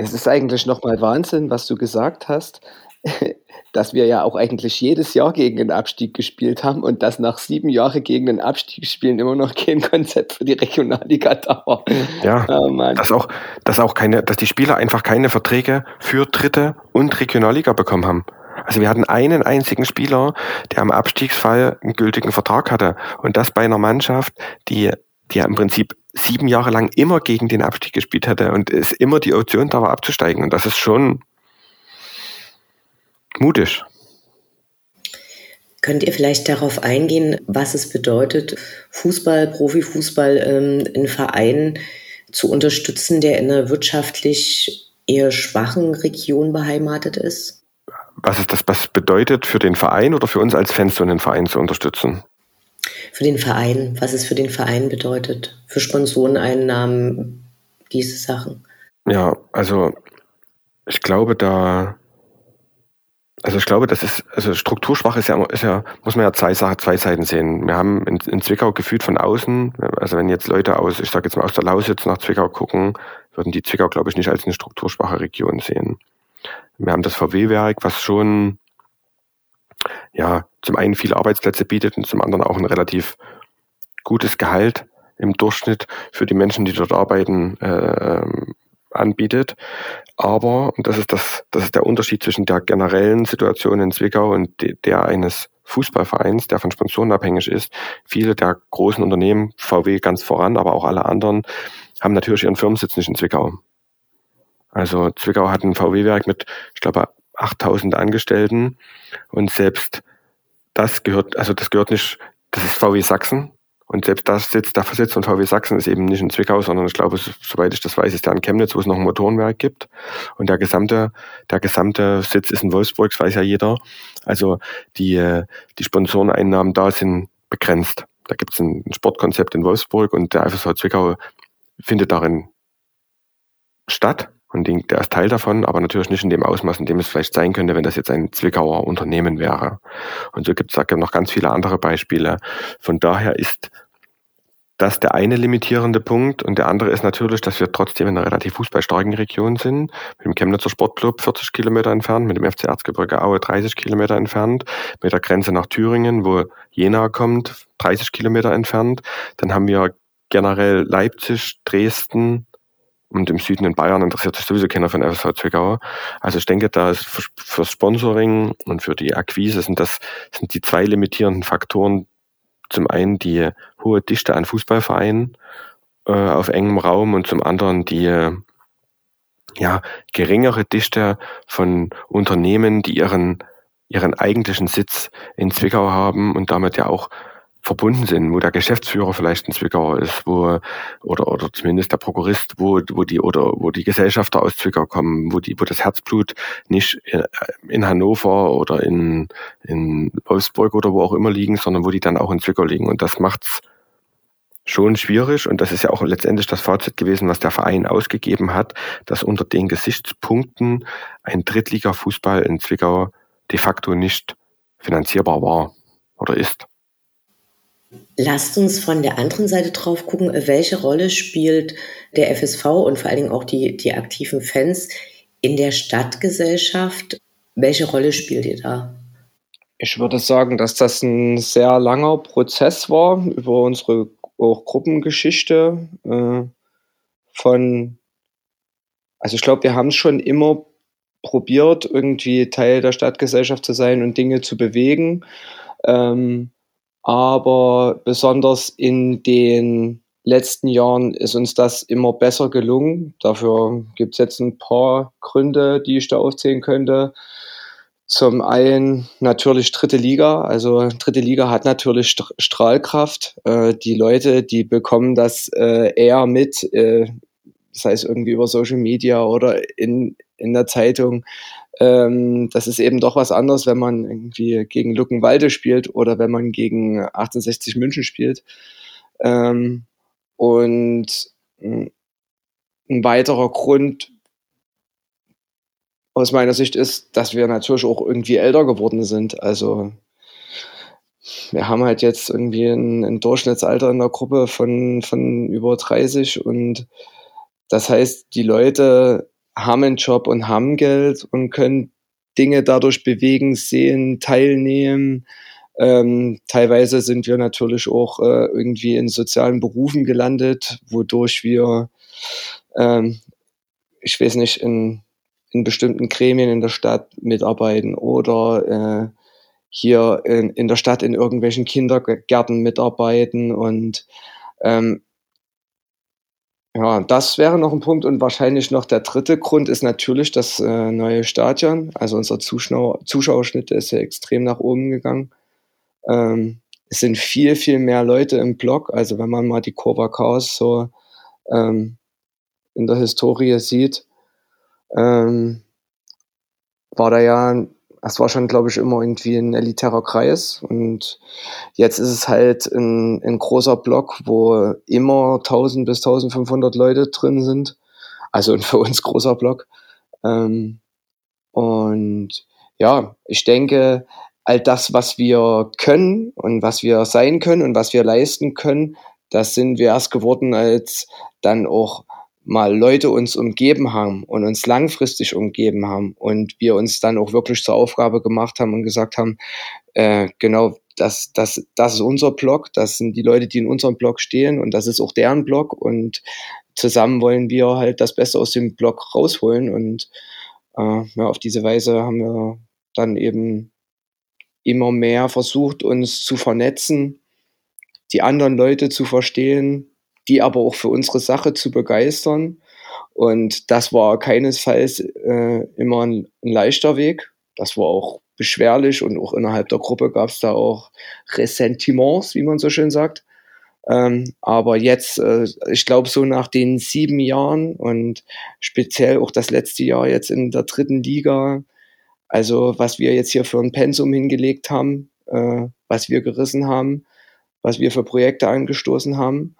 Es ist eigentlich nochmal Wahnsinn, was du gesagt hast, <laughs> dass wir ja auch eigentlich jedes Jahr gegen den Abstieg gespielt haben und dass nach sieben Jahren gegen den Abstieg spielen immer noch kein Konzept für die Regionalliga da war. Ja, oh dass auch, dass auch keine, dass die Spieler einfach keine Verträge für Dritte und Regionalliga bekommen haben. Also wir hatten einen einzigen Spieler, der am Abstiegsfall einen gültigen Vertrag hatte. Und das bei einer Mannschaft, die, die ja im Prinzip sieben Jahre lang immer gegen den Abstieg gespielt hatte und es immer die Option da war abzusteigen. Und das ist schon mutig. Könnt ihr vielleicht darauf eingehen, was es bedeutet, Fußball, Profifußball ähm, in Vereinen zu unterstützen, der in einer wirtschaftlich eher schwachen Region beheimatet ist? Was ist das, was bedeutet für den Verein oder für uns als Fans, so einen Verein zu unterstützen? Für den Verein, was es für den Verein bedeutet, für Sponsoreneinnahmen, diese Sachen. Ja, also ich glaube, da, also ich glaube, das ist, also strukturschwach ist ja, ist ja muss man ja zwei, zwei Seiten sehen. Wir haben in, in Zwickau gefühlt von außen, also wenn jetzt Leute aus, ich sage jetzt mal aus der Lausitz nach Zwickau gucken, würden die Zwickau, glaube ich, nicht als eine strukturschwache Region sehen. Wir haben das VW-Werk, was schon ja, zum einen viele Arbeitsplätze bietet und zum anderen auch ein relativ gutes Gehalt im Durchschnitt für die Menschen, die dort arbeiten, äh, anbietet. Aber, und das ist das, das ist der Unterschied zwischen der generellen Situation in Zwickau und der eines Fußballvereins, der von Sponsoren abhängig ist. Viele der großen Unternehmen, VW ganz voran, aber auch alle anderen, haben natürlich ihren Firmensitz nicht in Zwickau. Also Zwickau hat ein VW-Werk mit, ich glaube, 8000 Angestellten und selbst das gehört, also das gehört nicht, das ist VW Sachsen, und selbst das sitzt, der Sitz von VW Sachsen ist eben nicht in Zwickau, sondern ich glaube, soweit ich das weiß, ist der in Chemnitz, wo es noch ein Motorenwerk gibt. Und der gesamte, der gesamte Sitz ist in Wolfsburg, das weiß ja jeder. Also die, die Sponsoreneinnahmen da sind begrenzt. Da gibt es ein Sportkonzept in Wolfsburg und der FSV Zwickau findet darin statt. Und der ist Teil davon, aber natürlich nicht in dem Ausmaß, in dem es vielleicht sein könnte, wenn das jetzt ein Zwickauer Unternehmen wäre. Und so gibt es noch ganz viele andere Beispiele. Von daher ist das der eine limitierende Punkt. Und der andere ist natürlich, dass wir trotzdem in einer relativ fußballstarken Region sind. Mit dem Chemnitzer Sportclub 40 Kilometer entfernt, mit dem FC Erzgebirge Aue 30 Kilometer entfernt, mit der Grenze nach Thüringen, wo Jena kommt, 30 Kilometer entfernt. Dann haben wir generell Leipzig, Dresden, und im Süden in Bayern interessiert sich sowieso keiner von FSV Zwickau. Also ich denke, da ist für, für Sponsoring und für die Akquise sind das sind die zwei limitierenden Faktoren. Zum einen die hohe Dichte an Fußballvereinen äh, auf engem Raum und zum anderen die ja, geringere Dichte von Unternehmen, die ihren, ihren eigentlichen Sitz in Zwickau haben und damit ja auch verbunden sind, wo der Geschäftsführer vielleicht ein Zwickauer ist, wo oder oder zumindest der Prokurist, wo wo die oder wo die Gesellschafter aus Zwickau kommen, wo die wo das Herzblut nicht in Hannover oder in in Wolfsburg oder wo auch immer liegen, sondern wo die dann auch in Zwickau liegen und das macht's schon schwierig und das ist ja auch letztendlich das Fazit gewesen, was der Verein ausgegeben hat, dass unter den Gesichtspunkten ein Drittliga-Fußball in Zwickau de facto nicht finanzierbar war oder ist. Lasst uns von der anderen Seite drauf gucken, welche Rolle spielt der FSV und vor allen Dingen auch die, die aktiven Fans in der Stadtgesellschaft. Welche Rolle spielt ihr da? Ich würde sagen, dass das ein sehr langer Prozess war über unsere auch Gruppengeschichte äh, von, also ich glaube, wir haben es schon immer probiert, irgendwie Teil der Stadtgesellschaft zu sein und Dinge zu bewegen. Ähm, aber besonders in den letzten Jahren ist uns das immer besser gelungen. Dafür gibt es jetzt ein paar Gründe, die ich da aufzählen könnte. Zum einen natürlich dritte Liga. Also dritte Liga hat natürlich Strahlkraft. Äh, die Leute, die bekommen das äh, eher mit, äh, sei es irgendwie über Social Media oder in, in der Zeitung, ähm, das ist eben doch was anderes, wenn man irgendwie gegen Luckenwalde spielt oder wenn man gegen 1860 München spielt. Ähm, und ein weiterer Grund aus meiner Sicht ist, dass wir natürlich auch irgendwie älter geworden sind. Also wir haben halt jetzt irgendwie ein, ein Durchschnittsalter in der Gruppe von, von über 30 und das heißt, die Leute haben einen Job und haben Geld und können Dinge dadurch bewegen, sehen, teilnehmen. Ähm, teilweise sind wir natürlich auch äh, irgendwie in sozialen Berufen gelandet, wodurch wir, ähm, ich weiß nicht, in, in bestimmten Gremien in der Stadt mitarbeiten oder äh, hier in, in der Stadt in irgendwelchen Kindergärten mitarbeiten und ähm, ja, das wäre noch ein Punkt und wahrscheinlich noch der dritte Grund ist natürlich das äh, neue Stadion. Also unser Zuschauer, Zuschauerschnitt ist ja extrem nach oben gegangen. Ähm, es sind viel, viel mehr Leute im Block. Also wenn man mal die Kurva Chaos so ähm, in der Historie sieht, ähm, war da ja es war schon, glaube ich, immer irgendwie ein elitärer Kreis. Und jetzt ist es halt ein, ein großer Block, wo immer 1000 bis 1500 Leute drin sind. Also ein <laughs> für uns großer Block. Ähm, und ja, ich denke, all das, was wir können und was wir sein können und was wir leisten können, das sind wir erst geworden, als dann auch mal Leute uns umgeben haben und uns langfristig umgeben haben und wir uns dann auch wirklich zur Aufgabe gemacht haben und gesagt haben, äh, genau, das, das, das ist unser Blog, das sind die Leute, die in unserem Blog stehen und das ist auch deren Blog und zusammen wollen wir halt das Beste aus dem Blog rausholen und äh, ja, auf diese Weise haben wir dann eben immer mehr versucht, uns zu vernetzen, die anderen Leute zu verstehen, die aber auch für unsere Sache zu begeistern. Und das war keinesfalls äh, immer ein, ein leichter Weg. Das war auch beschwerlich und auch innerhalb der Gruppe gab es da auch Ressentiments, wie man so schön sagt. Ähm, aber jetzt, äh, ich glaube, so nach den sieben Jahren und speziell auch das letzte Jahr jetzt in der dritten Liga, also was wir jetzt hier für ein Pensum hingelegt haben, äh, was wir gerissen haben, was wir für Projekte angestoßen haben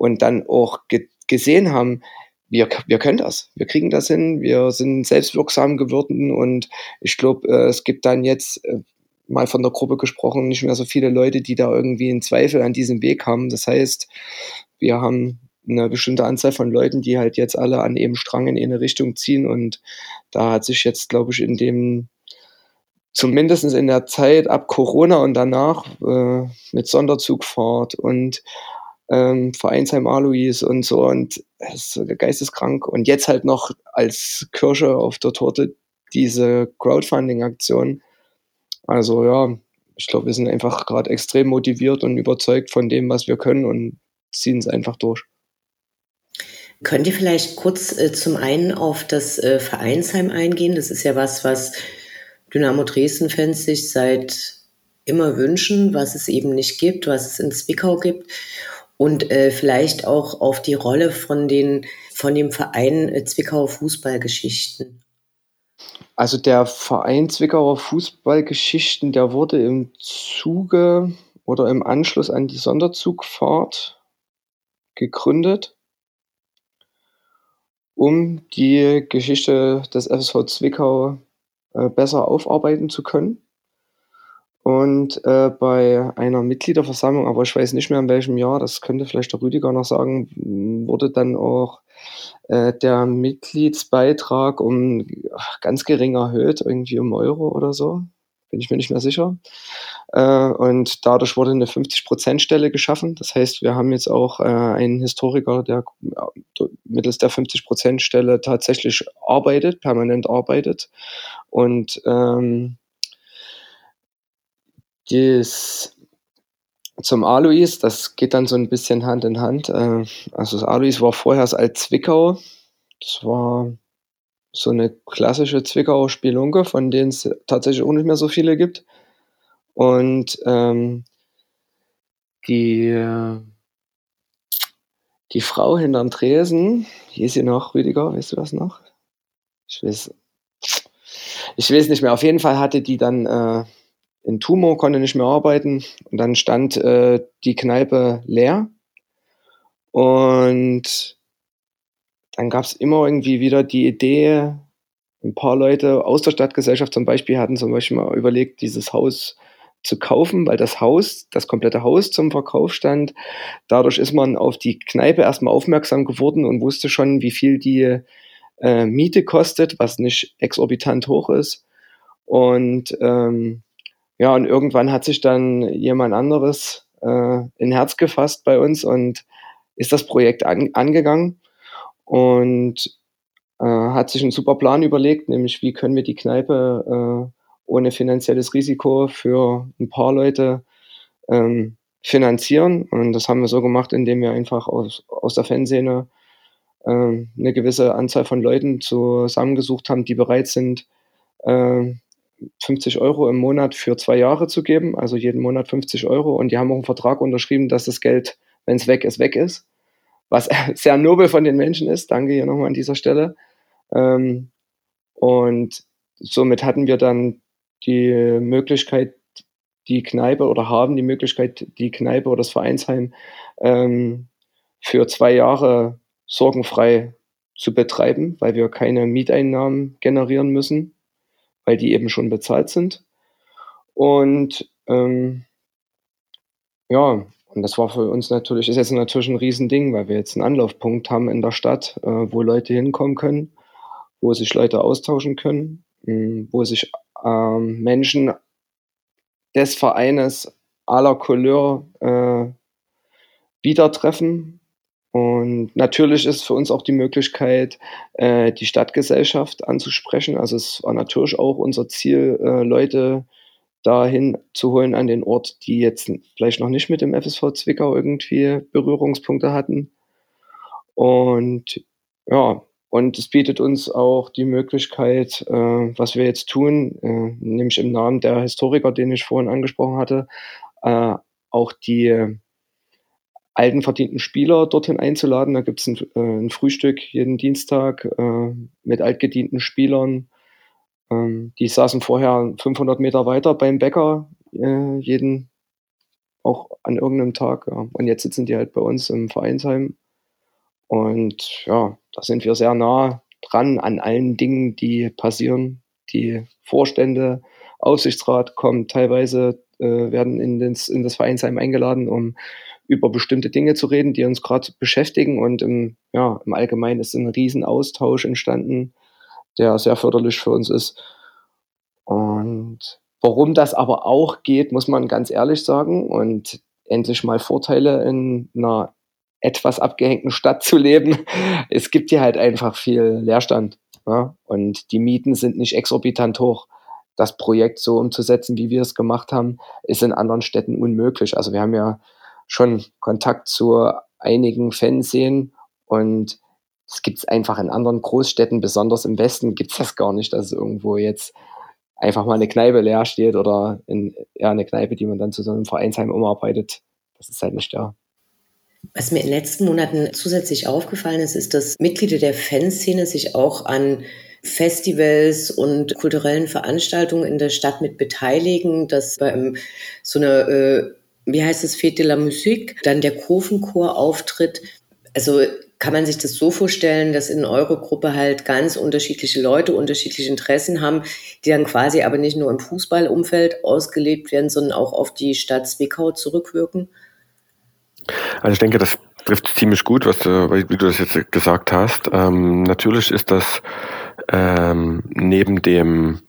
und dann auch ge gesehen haben, wir, wir können das, wir kriegen das hin, wir sind selbstwirksam geworden und ich glaube, äh, es gibt dann jetzt äh, mal von der Gruppe gesprochen, nicht mehr so viele Leute, die da irgendwie einen Zweifel an diesem Weg haben. Das heißt, wir haben eine bestimmte Anzahl von Leuten, die halt jetzt alle an eben Strang in eine Richtung ziehen und da hat sich jetzt, glaube ich, in dem zumindest in der Zeit ab Corona und danach äh, mit Sonderzugfahrt und ähm, Vereinsheim Alois und so und es ist geisteskrank und jetzt halt noch als Kirsche auf der Torte diese Crowdfunding-Aktion. Also ja, ich glaube, wir sind einfach gerade extrem motiviert und überzeugt von dem, was wir können und ziehen es einfach durch. Könnt ihr vielleicht kurz äh, zum einen auf das äh, Vereinsheim eingehen? Das ist ja was, was Dynamo Dresden-Fans sich seit immer wünschen, was es eben nicht gibt, was es in Zwickau gibt und äh, vielleicht auch auf die Rolle von den von dem Verein äh, Zwickauer Fußballgeschichten. Also der Verein Zwickauer Fußballgeschichten, der wurde im Zuge oder im Anschluss an die Sonderzugfahrt gegründet, um die Geschichte des FSV Zwickau äh, besser aufarbeiten zu können. Und äh, bei einer Mitgliederversammlung, aber ich weiß nicht mehr in welchem Jahr, das könnte vielleicht der Rüdiger noch sagen, wurde dann auch äh, der Mitgliedsbeitrag um ganz gering erhöht, irgendwie um Euro oder so. Bin ich mir nicht mehr sicher. Äh, und dadurch wurde eine 50%-Stelle geschaffen. Das heißt, wir haben jetzt auch äh, einen Historiker, der mittels der 50%-Stelle tatsächlich arbeitet, permanent arbeitet. Und ähm, das zum Alois, das geht dann so ein bisschen Hand in Hand. Äh, also das Alois war vorher als Zwickau. Das war so eine klassische Zwickauer Spielunke, von denen es tatsächlich auch nicht mehr so viele gibt. Und ähm, die, die Frau hinterm Tresen, hieß sie noch, Rüdiger, weißt du das noch? Ich weiß, ich weiß nicht mehr. Auf jeden Fall hatte die dann äh, einen Tumor, konnte nicht mehr arbeiten und dann stand äh, die Kneipe leer. Und dann gab es immer irgendwie wieder die Idee, ein paar Leute aus der Stadtgesellschaft zum Beispiel hatten zum Beispiel mal überlegt, dieses Haus zu kaufen, weil das Haus, das komplette Haus zum Verkauf stand. Dadurch ist man auf die Kneipe erstmal aufmerksam geworden und wusste schon, wie viel die äh, Miete kostet, was nicht exorbitant hoch ist. Und ähm, ja, und irgendwann hat sich dann jemand anderes äh, in Herz gefasst bei uns und ist das Projekt an, angegangen und äh, hat sich einen super Plan überlegt, nämlich wie können wir die Kneipe äh, ohne finanzielles Risiko für ein paar Leute ähm, finanzieren. Und das haben wir so gemacht, indem wir einfach aus, aus der Fanszene äh, eine gewisse Anzahl von Leuten zusammengesucht haben, die bereit sind, äh, 50 Euro im Monat für zwei Jahre zu geben, also jeden Monat 50 Euro. Und die haben auch einen Vertrag unterschrieben, dass das Geld, wenn es weg ist, weg ist. Was <laughs> sehr nobel von den Menschen ist. Danke hier nochmal an dieser Stelle. Ähm, und somit hatten wir dann die Möglichkeit, die Kneipe oder haben die Möglichkeit, die Kneipe oder das Vereinsheim ähm, für zwei Jahre sorgenfrei zu betreiben, weil wir keine Mieteinnahmen generieren müssen weil die eben schon bezahlt sind. Und ähm, ja, und das war für uns natürlich, ist jetzt natürlich ein Riesending, weil wir jetzt einen Anlaufpunkt haben in der Stadt, äh, wo Leute hinkommen können, wo sich Leute austauschen können, mh, hm, wo sich ähm, Menschen des Vereines aller Couleur äh, wieder treffen, Und natürlich ist für uns auch die Möglichkeit, äh, die Stadtgesellschaft anzusprechen. Also es war natürlich auch unser Ziel, äh, Leute dahin zu holen an den Ort, die jetzt vielleicht noch nicht mit dem FSV Zwickau irgendwie Berührungspunkte hatten. Und ja, und es bietet uns auch die Möglichkeit, äh, was wir jetzt tun, äh, nämlich im Namen der Historiker, den ich vorhin angesprochen hatte, äh, auch die alten verdienten Spieler dorthin einzuladen. Da gibt es ein, äh, ein, Frühstück jeden Dienstag äh, mit altgedienten Spielern. Ähm, die saßen vorher 500 Meter weiter beim Bäcker, äh, jeden auch an irgendeinem Tag. Ja. Und jetzt sitzen die halt bei uns im Vereinsheim. Und ja, da sind wir sehr nah dran an allen Dingen, die passieren. Die Vorstände, Aufsichtsrat kommen teilweise, äh, werden in, den, in das Vereinsheim eingeladen, um über bestimmte Dinge zu reden, die uns gerade beschäftigen. Und im, ja, im Allgemeinen ist ein Riesenaustausch entstanden, der sehr förderlich für uns ist. Und warum das aber auch geht, muss man ganz ehrlich sagen. Und endlich mal Vorteile in einer etwas abgehängten Stadt zu leben. <laughs> Es gibt hier halt einfach viel Leerstand. Ja? Und die Mieten sind nicht exorbitant hoch. Das Projekt so umzusetzen, wie wir es gemacht haben, ist in anderen Städten unmöglich. Also wir haben ja schon Kontakt zu einigen Fanszenen und es gibt es einfach in anderen Großstädten, besonders im Westen, gibt es das gar nicht, dass irgendwo jetzt einfach mal eine Kneipe leer steht oder in, ja, eine Kneipe, die man dann zu so einem Vereinsheim umarbeitet. Das ist halt nicht da. Was mir in den letzten Monaten zusätzlich aufgefallen ist, ist, dass Mitglieder der Fanszene sich auch an Festivals und kulturellen Veranstaltungen in der Stadt mit beteiligen, dass beim so eine äh, wie heißt es, Fete la Musique, dann der Kurvenchor auftritt. Also kann man sich das so vorstellen, dass in eurer Gruppe halt ganz unterschiedliche Leute unterschiedliche Interessen haben, die dann quasi aber nicht nur im Fußballumfeld ausgelebt werden, sondern auch auf die Stadt Zwickau zurückwirken? Also ich denke, das trifft ziemlich gut, was du, wie du das jetzt gesagt hast. Ähm, natürlich ist das ähm, neben dem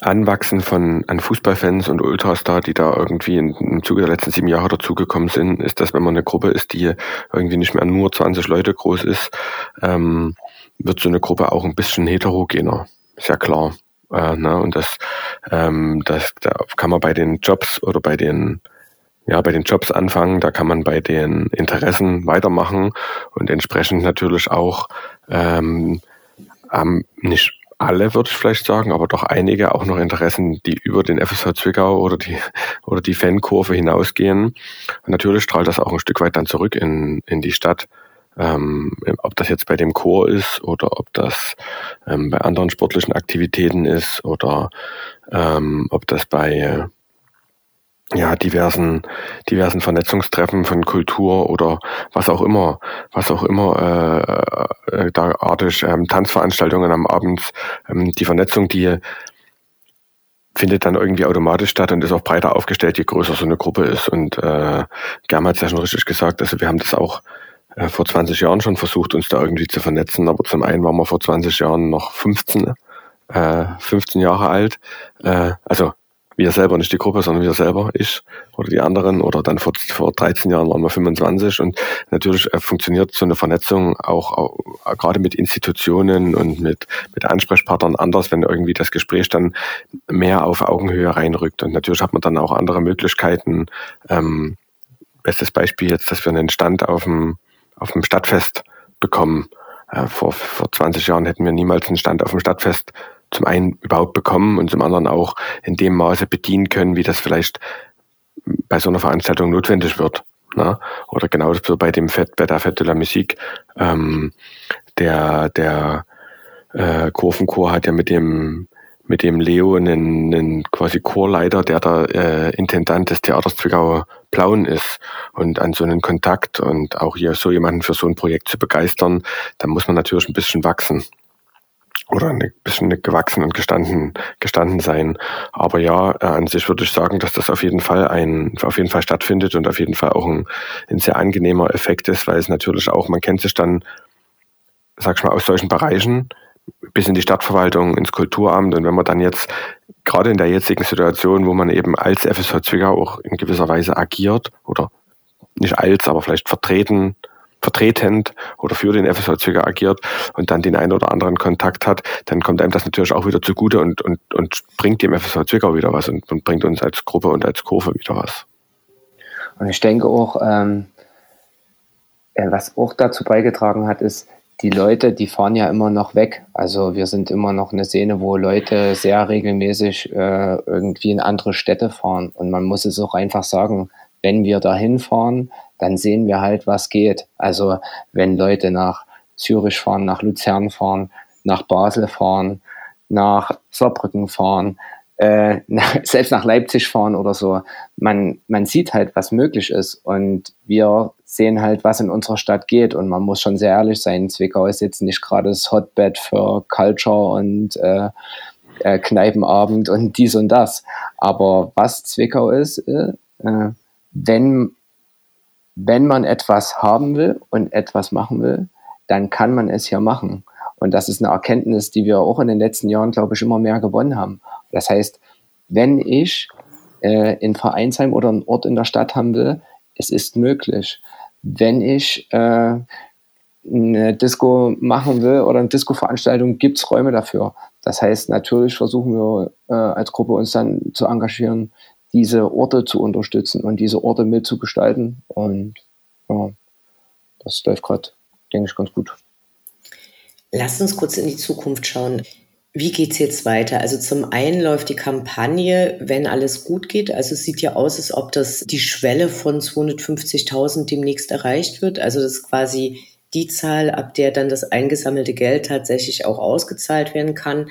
Anwachsen von an Fußballfans und Ultras da, die da irgendwie in, im Zuge der letzten sieben Jahre dazugekommen sind, ist, dass wenn man eine Gruppe ist, die irgendwie nicht mehr nur 20 Leute groß ist, ähm, wird so eine Gruppe auch ein bisschen heterogener. Ist ja klar. Äh, ne? Und das, ähm, das da kann man bei den Jobs oder bei den ja, bei den Jobs anfangen, da kann man bei den Interessen weitermachen und entsprechend natürlich auch ähm, ähm, nicht alle, würde ich vielleicht sagen, aber doch einige auch noch Interessen, die über den FSV Zwickau oder die, oder die Fankurve hinausgehen. Und natürlich strahlt das auch ein Stück weit dann zurück in, in die Stadt. Ähm, ob das jetzt bei dem Chor ist oder ob das ähm, bei anderen sportlichen Aktivitäten ist oder ähm, ob das bei ja, diversen, diversen Vernetzungstreffen von Kultur oder was auch immer, was auch immer, äh, äh, da artig, ähm, Tanzveranstaltungen am Abend, ähm, die Vernetzung, die findet dann irgendwie automatisch statt und ist auch breiter aufgestellt, je größer so eine Gruppe ist. Und äh, Germ hat es ja schon richtig gesagt, also wir haben das auch äh, vor 20 Jahren schon versucht, uns da irgendwie zu vernetzen, aber zum einen waren wir vor 20 Jahren noch 15, äh, 15 Jahre alt, äh, also wir selber, nicht die Gruppe, sondern wir selber, ich oder die anderen oder dann vor, vor 13 Jahren waren wir 25 und natürlich äh, funktioniert so eine Vernetzung auch, auch gerade mit Institutionen und mit, mit Ansprechpartnern anders, wenn irgendwie das Gespräch dann mehr auf Augenhöhe reinrückt und natürlich hat man dann auch andere Möglichkeiten. Ähm, bestes Beispiel jetzt, dass wir einen Stand auf dem, auf dem Stadtfest bekommen. Äh, vor, vor 20 Jahren hätten wir niemals einen Stand auf dem Stadtfest zum einen überhaupt bekommen und zum anderen auch in dem Maße bedienen können, wie das vielleicht bei so einer Veranstaltung notwendig wird. Ne? Oder genauso bei dem Fett, bei der Fête de la Musique. Ähm, der der äh, Kurvenchor hat ja mit dem mit dem Leo einen, einen quasi Chorleiter, der der äh, Intendant des Theaters Zwickau Plauen ist und an so einen Kontakt und auch hier so jemanden für so ein Projekt zu begeistern, da muss man natürlich ein bisschen wachsen oder ein bisschen gewachsen und gestanden, gestanden sein. Aber ja, äh, an sich würde ich sagen, dass das auf jeden Fall ein, auf jeden Fall stattfindet und auf jeden Fall auch ein, ein sehr angenehmer Effekt ist, weil es natürlich auch, man kennt sich dann, sag ich mal, aus solchen Bereichen bis in die Stadtverwaltung, ins Kulturamt und wenn man dann jetzt gerade in der jetzigen Situation, wo man eben als FSV Zwickau auch in gewisser Weise agiert oder nicht als, aber vielleicht vertreten vertretend oder für den FSV Zwickau agiert und dann den einen oder anderen Kontakt hat, dann kommt einem das natürlich auch wieder zugute und, und, und bringt dem FSV Zwickau wieder was und, und bringt uns als Gruppe und als Kurve wieder was. Und ich denke auch, ähm, äh, was auch dazu beigetragen hat, ist, die Leute, die fahren ja immer noch weg. Also wir sind immer noch eine Szene, wo Leute sehr regelmäßig äh, irgendwie in andere Städte fahren. Und man muss es auch einfach sagen, wenn wir dahin fahren, dann sehen wir halt, was geht. Also wenn Leute nach Zürich fahren, nach Luzern fahren, nach Basel fahren, nach Saarbrücken fahren, äh, <laughs> selbst nach Leipzig fahren oder so. Man, man sieht halt, was möglich ist und wir sehen halt, was in unserer Stadt geht und man muss schon sehr ehrlich sein, Zwickau ist jetzt nicht gerade das Hotbed für Culture und äh, äh, Kneipenabend und dies und das. Aber was Zwickau ist, äh, äh wenn, wenn man etwas haben will und etwas machen will, dann kann man es hier machen. Und das ist eine Erkenntnis, die wir auch in den letzten Jahren, glaube ich, immer mehr gewonnen haben. Das heißt, wenn ich äh, in Vereinsheim oder einen Ort in der Stadt haben will, es ist möglich. Wenn ich äh, eine Disco machen will oder eine Disco-Veranstaltung, gibt es Räume dafür. Das heißt, natürlich versuchen wir äh, als Gruppe uns dann zu engagieren, diese Orte zu unterstützen und diese Orte mitzugestalten. Und ja, das läuft gerade, denke ich, ganz gut. Lasst uns kurz in die Zukunft schauen. Wie geht es jetzt weiter? Also zum einen läuft die Kampagne, wenn alles gut geht. Also es sieht ja aus, als ob das die Schwelle von 250.000 demnächst erreicht wird. Also das ist quasi die Zahl, ab der dann das eingesammelte Geld tatsächlich auch ausgezahlt werden kann.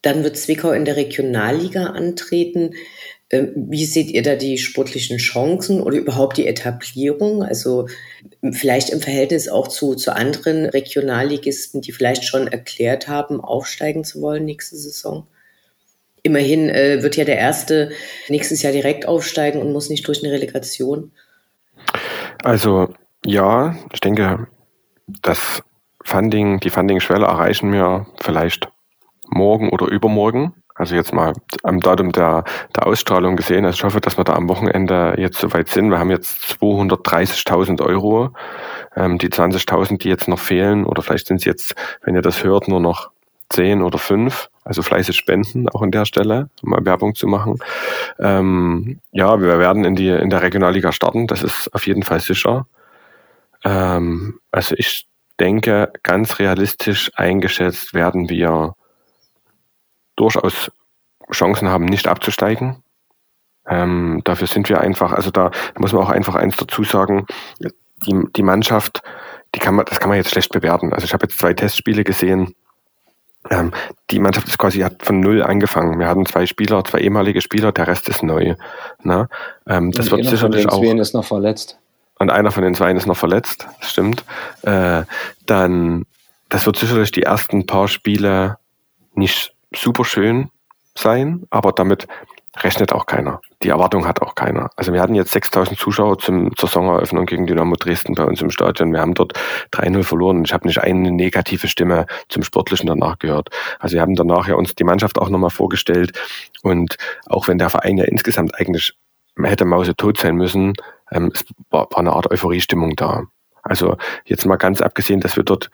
Dann wird Zwickau in der Regionalliga antreten. Ähm, wie seht ihr da die sportlichen Chancen oder überhaupt die Etablierung? Also vielleicht im Verhältnis auch zu, zu anderen Regionalligisten, die vielleicht schon erklärt haben, aufsteigen zu wollen nächste Saison? Immerhin äh, wird ja der Erste nächstes Jahr direkt aufsteigen und muss nicht durch eine Relegation. Also ja, ich denke, das Funding, die Funding-Schwelle erreichen wir vielleicht morgen oder übermorgen. Also jetzt mal am Datum der, der Ausstrahlung gesehen. Also ich hoffe, dass wir da am Wochenende jetzt soweit sind. Wir haben jetzt 230.000 Euro. Ähm, die 20.000, die jetzt noch fehlen, oder vielleicht sind es jetzt, wenn ihr das hört, nur noch 10 oder 5. Also fleißig spenden, auch an der Stelle, um mal Werbung zu machen. Ähm, ja, wir werden in, die, in der Regionalliga starten. Das ist auf jeden Fall sicher. Ähm, also ich denke, ganz realistisch eingeschätzt werden wir durchaus Chancen haben, nicht abzusteigen. Ähm, dafür sind wir einfach, also da muss man auch einfach eins dazu sagen, die, die Mannschaft, die kann man, das kann man jetzt schlecht bewerten. Also ich habe jetzt zwei Testspiele gesehen. Ähm, die Mannschaft ist quasi hat von null angefangen. Wir hatten zwei Spieler, zwei ehemalige Spieler, der Rest ist neu. Ne? Ähm, das wird sicherlich auch. ist noch verletzt. Und einer von den zwei ist noch verletzt, stimmt. Äh, dann, das wird sicherlich die ersten paar Spiele nicht super schön sein, aber damit rechnet auch keiner. Die Erwartung hat auch keiner. Also wir hatten jetzt 6000 Zuschauer zum, zur Saisoneröffnung gegen Dynamo Dresden bei uns im Stadion. Wir haben dort 3-0 verloren. Ich habe nicht eine negative Stimme zum Sportlichen danach gehört. Also wir haben danach ja uns die Mannschaft auch nochmal vorgestellt. Und auch wenn der Verein ja insgesamt eigentlich hätte mausetot sein müssen, ähm, es war, war eine Art Euphoriestimmung da. Also jetzt mal ganz abgesehen, dass wir dort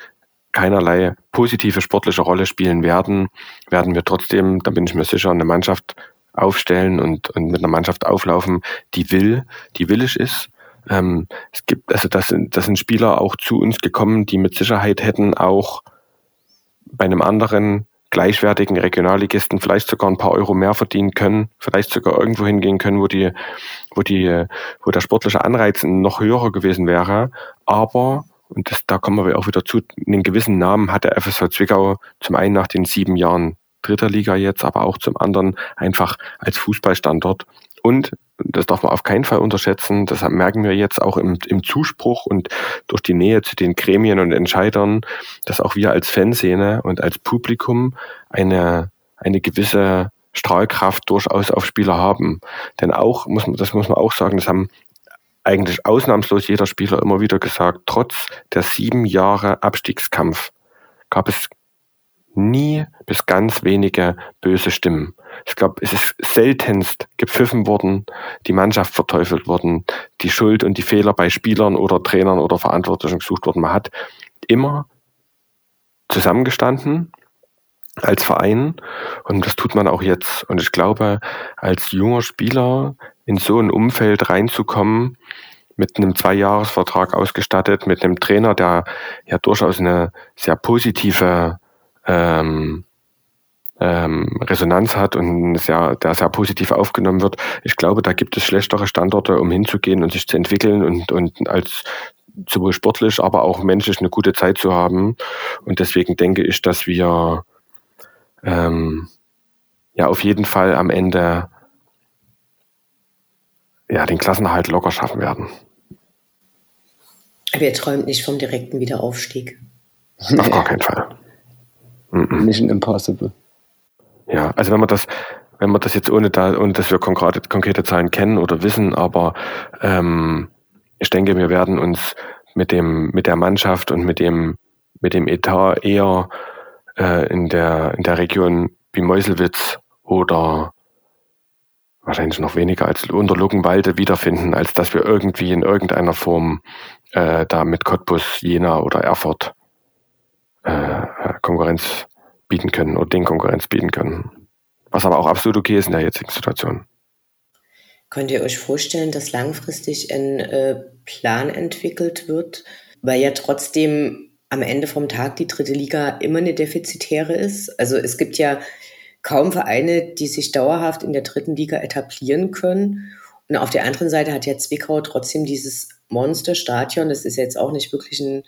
keinerlei positive sportliche Rolle spielen werden, werden wir trotzdem, da bin ich mir sicher, eine Mannschaft aufstellen und, und mit einer Mannschaft auflaufen, die will, die willig ist. Ähm, es gibt, also das sind, das sind Spieler auch zu uns gekommen, die mit Sicherheit hätten auch bei einem anderen gleichwertigen Regionalligisten vielleicht sogar ein paar Euro mehr verdienen können, vielleicht sogar irgendwo hingehen können, wo die, wo die, wo der sportliche Anreiz noch höher gewesen wäre. Aber und das, da kommen wir auch wieder zu, einen gewissen Namen hat der FSV Zwickau zum einen nach den sieben Jahren dritter Liga jetzt, aber auch zum anderen einfach als Fußballstandort. Und das darf man auf keinen Fall unterschätzen, das merken wir jetzt auch im, im Zuspruch und durch die Nähe zu den Gremien und Entscheidern, dass auch wir als Fanszene und als Publikum eine, eine gewisse Strahlkraft durchaus auf Spieler haben. Denn auch, muss man, das muss man auch sagen, das haben eigentlich ausnahmslos jeder Spieler immer wieder gesagt, trotz der sieben Jahre Abstiegskampf gab es nie bis ganz wenige böse Stimmen. Ich glaube, es ist seltenst gepfiffen worden, die Mannschaft verteufelt worden, die Schuld und die Fehler bei Spielern oder Trainern oder Verantwortlichen gesucht worden. Man hat immer zusammengestanden als Verein und das tut man auch jetzt. Und ich glaube, als junger Spieler in so ein Umfeld reinzukommen, mit einem Zweijahresvertrag ausgestattet, mit einem Trainer, der ja durchaus eine sehr positive ähm, ähm, Resonanz hat und sehr, der sehr positiv aufgenommen wird. Ich glaube, da gibt es schlechtere Standorte, um hinzugehen und sich zu entwickeln und, und als sowohl sportlich, aber auch menschlich eine gute Zeit zu haben. Und deswegen denke ich, dass wir ähm, ja auf jeden Fall am Ende ja den Klassenerhalt locker schaffen werden. Wer träumt nicht vom direkten Wiederaufstieg? <laughs> Auf gar keinen Fall. Mission Impossible. Ja, also wenn man das, wenn man das jetzt ohne da, ohne dass wir konkrete, konkrete Zahlen kennen oder wissen, aber ähm, ich denke, wir werden uns mit dem, mit der Mannschaft und mit dem, mit dem Etat eher äh, in der in der Region wie Meuselwitz oder wahrscheinlich noch weniger als unter Luckenwalde wiederfinden, als dass wir irgendwie in irgendeiner Form äh, da mit Cottbus, Jena oder Erfurt äh, Konkurrenz bieten können oder den Konkurrenz bieten können. Was aber auch absolut okay ist in der jetzigen Situation. Könnt ihr euch vorstellen, dass langfristig ein äh, Plan entwickelt wird, weil ja trotzdem am Ende vom Tag die dritte Liga immer eine defizitäre ist? Also es gibt ja kaum Vereine, die sich dauerhaft in der dritten Liga etablieren können. Und auf der anderen Seite hat ja Zwickau trotzdem dieses Monsterstadion. Das ist jetzt auch nicht wirklich ein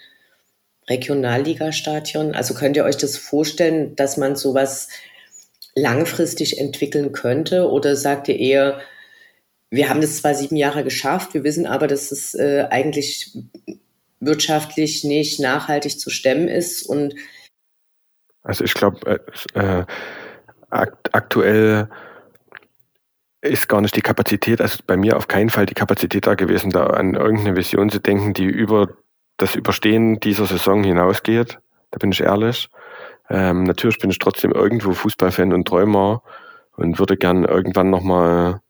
Regionalligastadion. Also könnt ihr euch das vorstellen, dass man sowas langfristig entwickeln könnte? Oder sagt ihr eher, wir haben das zwar sieben Jahre geschafft, wir wissen aber, dass es äh, eigentlich wirtschaftlich nicht nachhaltig zu stemmen ist und also ich glaube, äh, äh, aktuell ist gar nicht die Kapazität, also bei mir auf keinen Fall die Kapazität da gewesen, da an irgendeine Vision zu denken, die über das Überstehen dieser Saison hinausgeht. Da bin ich ehrlich. Ähm, natürlich bin ich trotzdem irgendwo Fußballfan und Träumer und würde gern irgendwann nochmal,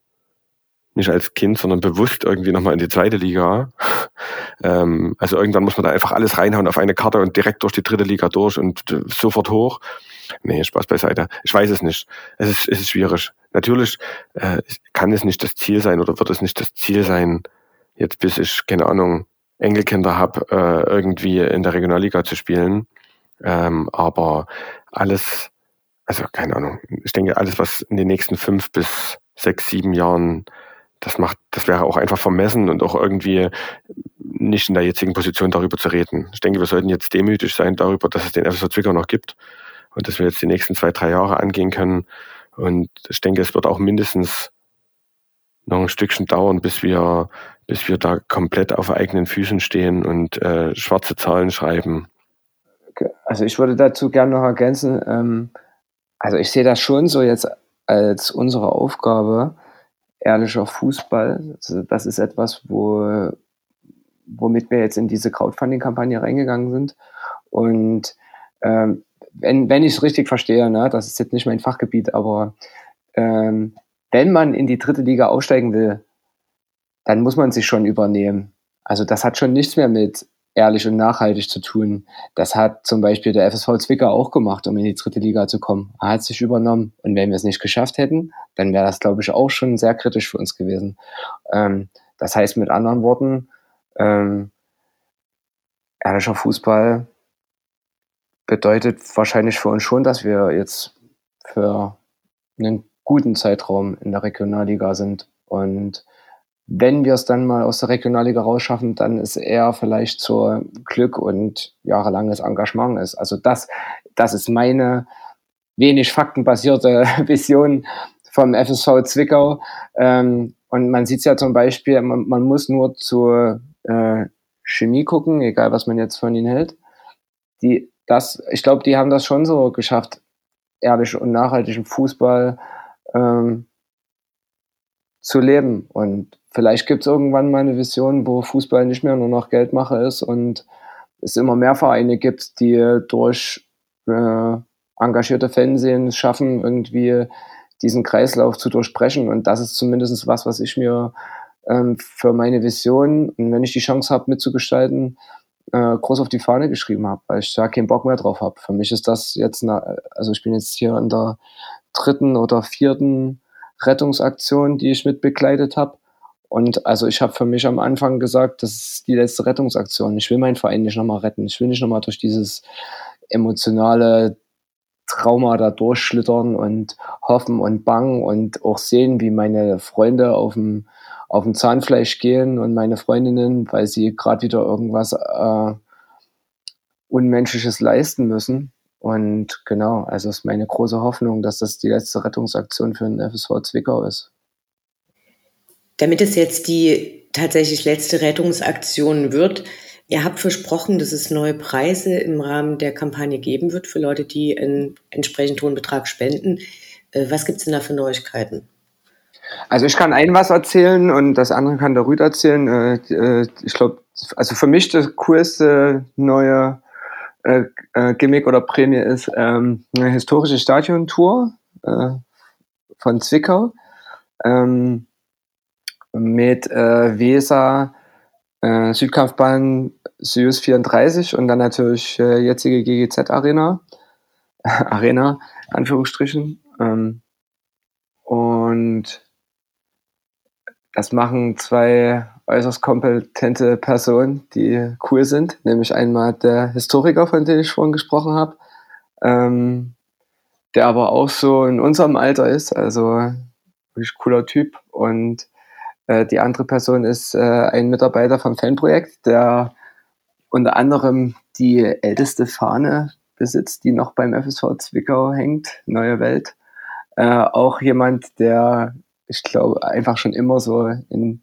nicht als Kind, sondern bewusst irgendwie nochmal in die zweite Liga. <laughs> ähm, also irgendwann muss man da einfach alles reinhauen auf eine Karte und direkt durch die dritte Liga durch und äh, sofort hoch. Nee, Spaß beiseite. Ich weiß es nicht. Es ist, es ist schwierig. Natürlich äh, kann es nicht das Ziel sein oder wird es nicht das Ziel sein, jetzt bis ich, keine Ahnung, Enkelkinder habe, äh, irgendwie in der Regionalliga zu spielen. Ähm, aber alles, also keine Ahnung, ich denke, alles, was in den nächsten fünf bis sechs, sieben Jahren, das macht, das wäre auch einfach vermessen und auch irgendwie nicht in der jetzigen Position darüber zu reden. Ich denke, wir sollten jetzt demütig sein darüber, dass es den FSV Zwickau noch gibt und dass wir jetzt die nächsten zwei, drei Jahre angehen können. Und ich denke, es wird auch mindestens noch ein Stückchen dauern, bis wir bis wir da komplett auf eigenen Füßen stehen und äh, schwarze Zahlen schreiben. Also ich würde dazu gerne noch ergänzen, ähm, also ich sehe das schon so jetzt als unsere Aufgabe, ehrlicher Fußball. Also das ist etwas, wo, womit wir jetzt in diese Crowdfunding-Kampagne reingegangen sind. Und ähm, wenn, wenn ich es richtig verstehe, ne, das ist jetzt nicht mein Fachgebiet, aber ähm, wenn man in die dritte Liga aufsteigen will, dann muss man sich schon übernehmen. Also das hat schon nichts mehr mit ehrlich und nachhaltig zu tun. Das hat zum Beispiel der FSV Zwickau auch gemacht, um in die dritte Liga zu kommen. Er hat sich übernommen. Und wenn wir es nicht geschafft hätten, dann wäre das, glaube ich, auch schon sehr kritisch für uns gewesen. Ähm, das heißt mit anderen Worten, ähm, ehrlicher Fußball bedeutet wahrscheinlich für uns schon, dass wir jetzt für einen guten Zeitraum in der Regionalliga sind. Und wenn wir es dann mal aus der Regionalliga rausschaffen, dann ist eher vielleicht so Glück und jahrelanges Engagement ist. Also das, das ist meine wenig faktenbasierte <laughs> Vision vom FSV Zwickau. Ähm, und man sieht es ja zum Beispiel, man, man muss nur zur äh, Chemie gucken, egal was man jetzt von ihnen hält. Die, das, ich glaube, die haben das schon so geschafft, ehrlich und nachhaltigen Fußball ähm, zu leben. Und vielleicht gibt es irgendwann mal eine Vision, wo Fußball nicht mehr nur noch Geldmache ist und es immer mehr Vereine gibt, die durch äh, engagierte Fernsehen schaffen, irgendwie diesen Kreislauf zu durchbrechen. Und das ist zumindest was, was ich mir ähm, für meine Vision und wenn ich die Chance habe, mitzugestalten, äh, groß auf die Fahne geschrieben habe, weil ich da keinen Bock mehr drauf habe. Für mich ist das jetzt, eine, also ich bin jetzt hier in der dritten oder vierten Rettungsaktion, die ich mit begleitet habe. Und also ich habe für mich am Anfang gesagt, das ist die letzte Rettungsaktion. Ich will meinen Verein nicht nochmal retten. Ich will nicht nochmal durch dieses emotionale Trauma da durchschlittern und hoffen und bangen und auch sehen, wie meine Freunde auf dem, auf dem Zahnfleisch gehen und meine Freundinnen, weil sie gerade wieder irgendwas äh, Unmenschliches leisten müssen. Und genau, also ist meine große Hoffnung, dass das die letzte Rettungsaktion für den FSV Zwickau ist. Damit es jetzt die tatsächlich letzte Rettungsaktion wird, Ihr habt versprochen, dass es neue Preise im Rahmen der Kampagne geben wird für Leute, die einen entsprechend hohen Betrag spenden. Äh, was gibt es denn da für Neuigkeiten? Also ich kann ein was erzählen und das andere kann der Rüd erzählen. Äh, äh, ich glaube, also für mich das coolste neue Gimmick oder Prämie ist ähm, eine historische Stadiontour von Zwickau ähm, mit Weser, äh, Südkampfbahn Süß 34 und dann natürlich äh, jetzige GGZ Arena. <laughs> Arena, Anführungsstrichen. Ähm, und das machen zwei äußerst kompetente Personen, die cool sind, nämlich einmal der Historiker, von dem ich vorhin gesprochen habe, ähm, der aber auch so in unserem Alter ist, also wirklich cooler Typ und äh, die andere Person ist äh, ein Mitarbeiter vom Fanprojekt, der unter anderem die älteste Fahne besitzt, die noch beim FSV Zwickau hängt, Neue Welt. Äh, auch jemand, der, ich glaube, einfach schon immer so in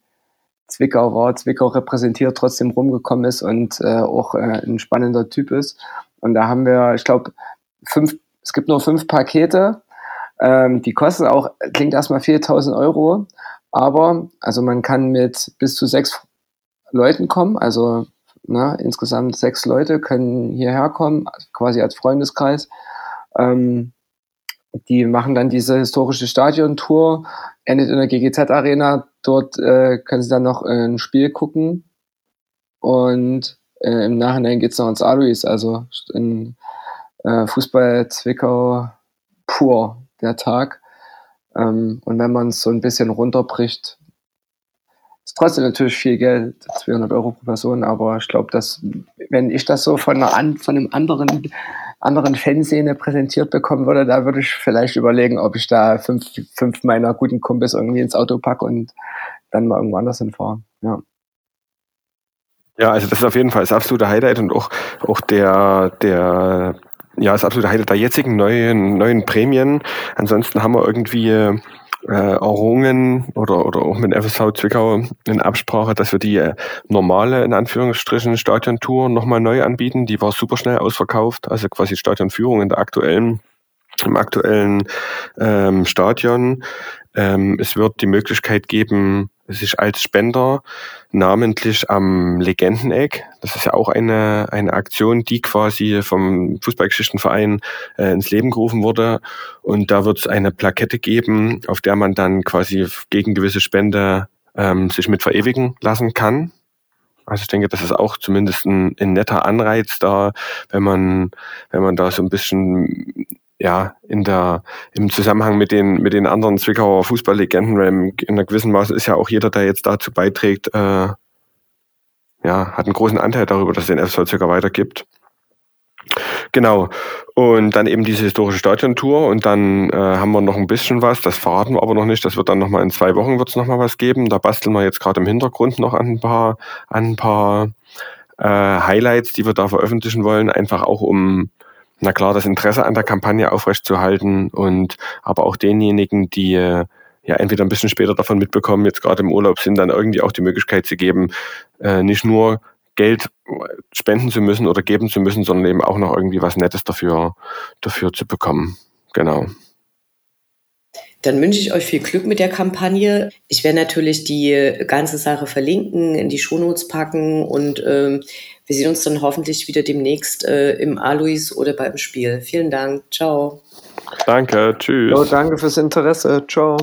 Zwickau war, Zwickau repräsentiert, trotzdem rumgekommen ist und äh, auch äh, ein spannender Typ ist. Und da haben wir, ich glaube, fünf, es gibt nur fünf Pakete. Ähm, die kosten auch, klingt erstmal 4000 Euro, aber also man kann mit bis zu sechs Leuten kommen, also ne, insgesamt sechs Leute können hierher kommen, quasi als Freundeskreis. Ähm, die machen dann diese historische Stadiontour, endet in der GGZ-Arena. Dort äh, können sie dann noch ein Spiel gucken. Und äh, im Nachhinein geht's noch ins Alois, also in äh, Fußball Zwickau pur, der Tag. Ähm, und wenn man es so ein bisschen runterbricht, ist trotzdem natürlich viel Geld, 200 Euro pro Person, aber ich glaube, dass wenn ich das so von, einer, von einem anderen, anderen Fanszene präsentiert bekommen würde, da würde ich vielleicht überlegen, ob ich da fünf, fünf meiner guten Kumpels irgendwie ins Auto packe und dann mal irgendwo anders hinfahre. Ja. Ja, also das ist auf jeden Fall das absolute Highlight und auch, auch der, der ja, ist absolut Highlight der jetzigen neuen, neuen Prämien. Ansonsten haben wir irgendwie äh, errungen oder, oder auch mit FSV Zwickau in Absprache, dass wir die äh, normale, in Anführungsstrichen, Stadiontour nochmal neu anbieten. Die war super schnell ausverkauft, also quasi Stadionführung in der aktuellen im aktuellen ähm, Stadion. Ähm, es wird die Möglichkeit geben, sich als Spender namentlich am Legendeneck, das ist ja auch eine, eine Aktion, die quasi vom Fußballgeschichtenverein äh, ins Leben gerufen wurde. Und da wird es eine Plakette geben, auf der man dann quasi gegen gewisse Spende ähm, sich mit verewigen lassen kann. Also ich denke, das ist auch zumindest ein, ein netter Anreiz da, wenn man, wenn man da so ein bisschen ja, in der, im Zusammenhang mit den, mit den anderen Zwickauer Fußballlegenden, in einer gewissen Maße ist ja auch jeder, der jetzt dazu beiträgt, äh, ja, hat einen großen Anteil darüber, dass es den FSV Zwickau weitergibt. Genau. Und dann eben diese historische Stadiontour und dann äh, haben wir noch ein bisschen was, das verraten wir aber noch nicht, das wird dann nochmal in zwei Wochen wird es nochmal was geben. Da basteln wir jetzt gerade im Hintergrund noch an ein paar, an ein paar äh, Highlights, die wir da veröffentlichen wollen, einfach auch um na klar, das Interesse an der Kampagne aufrechtzuerhalten und aber auch denjenigen, die äh, ja entweder ein bisschen später davon mitbekommen, jetzt gerade im Urlaub sind, dann irgendwie auch die Möglichkeit zu geben, äh, nicht nur Geld spenden zu müssen oder geben zu müssen, sondern eben auch noch irgendwie was Nettes dafür, dafür zu bekommen. Genau. Dann wünsche ich euch viel Glück mit der Kampagne. Ich werde natürlich die ganze Sache verlinken, in die Shownotes packen und ähm, wir sehen uns dann hoffentlich wieder demnächst äh, im Alois oder beim Spiel. Vielen Dank. Ciao. Danke. Tschüss. Jo, danke fürs Interesse. Ciao.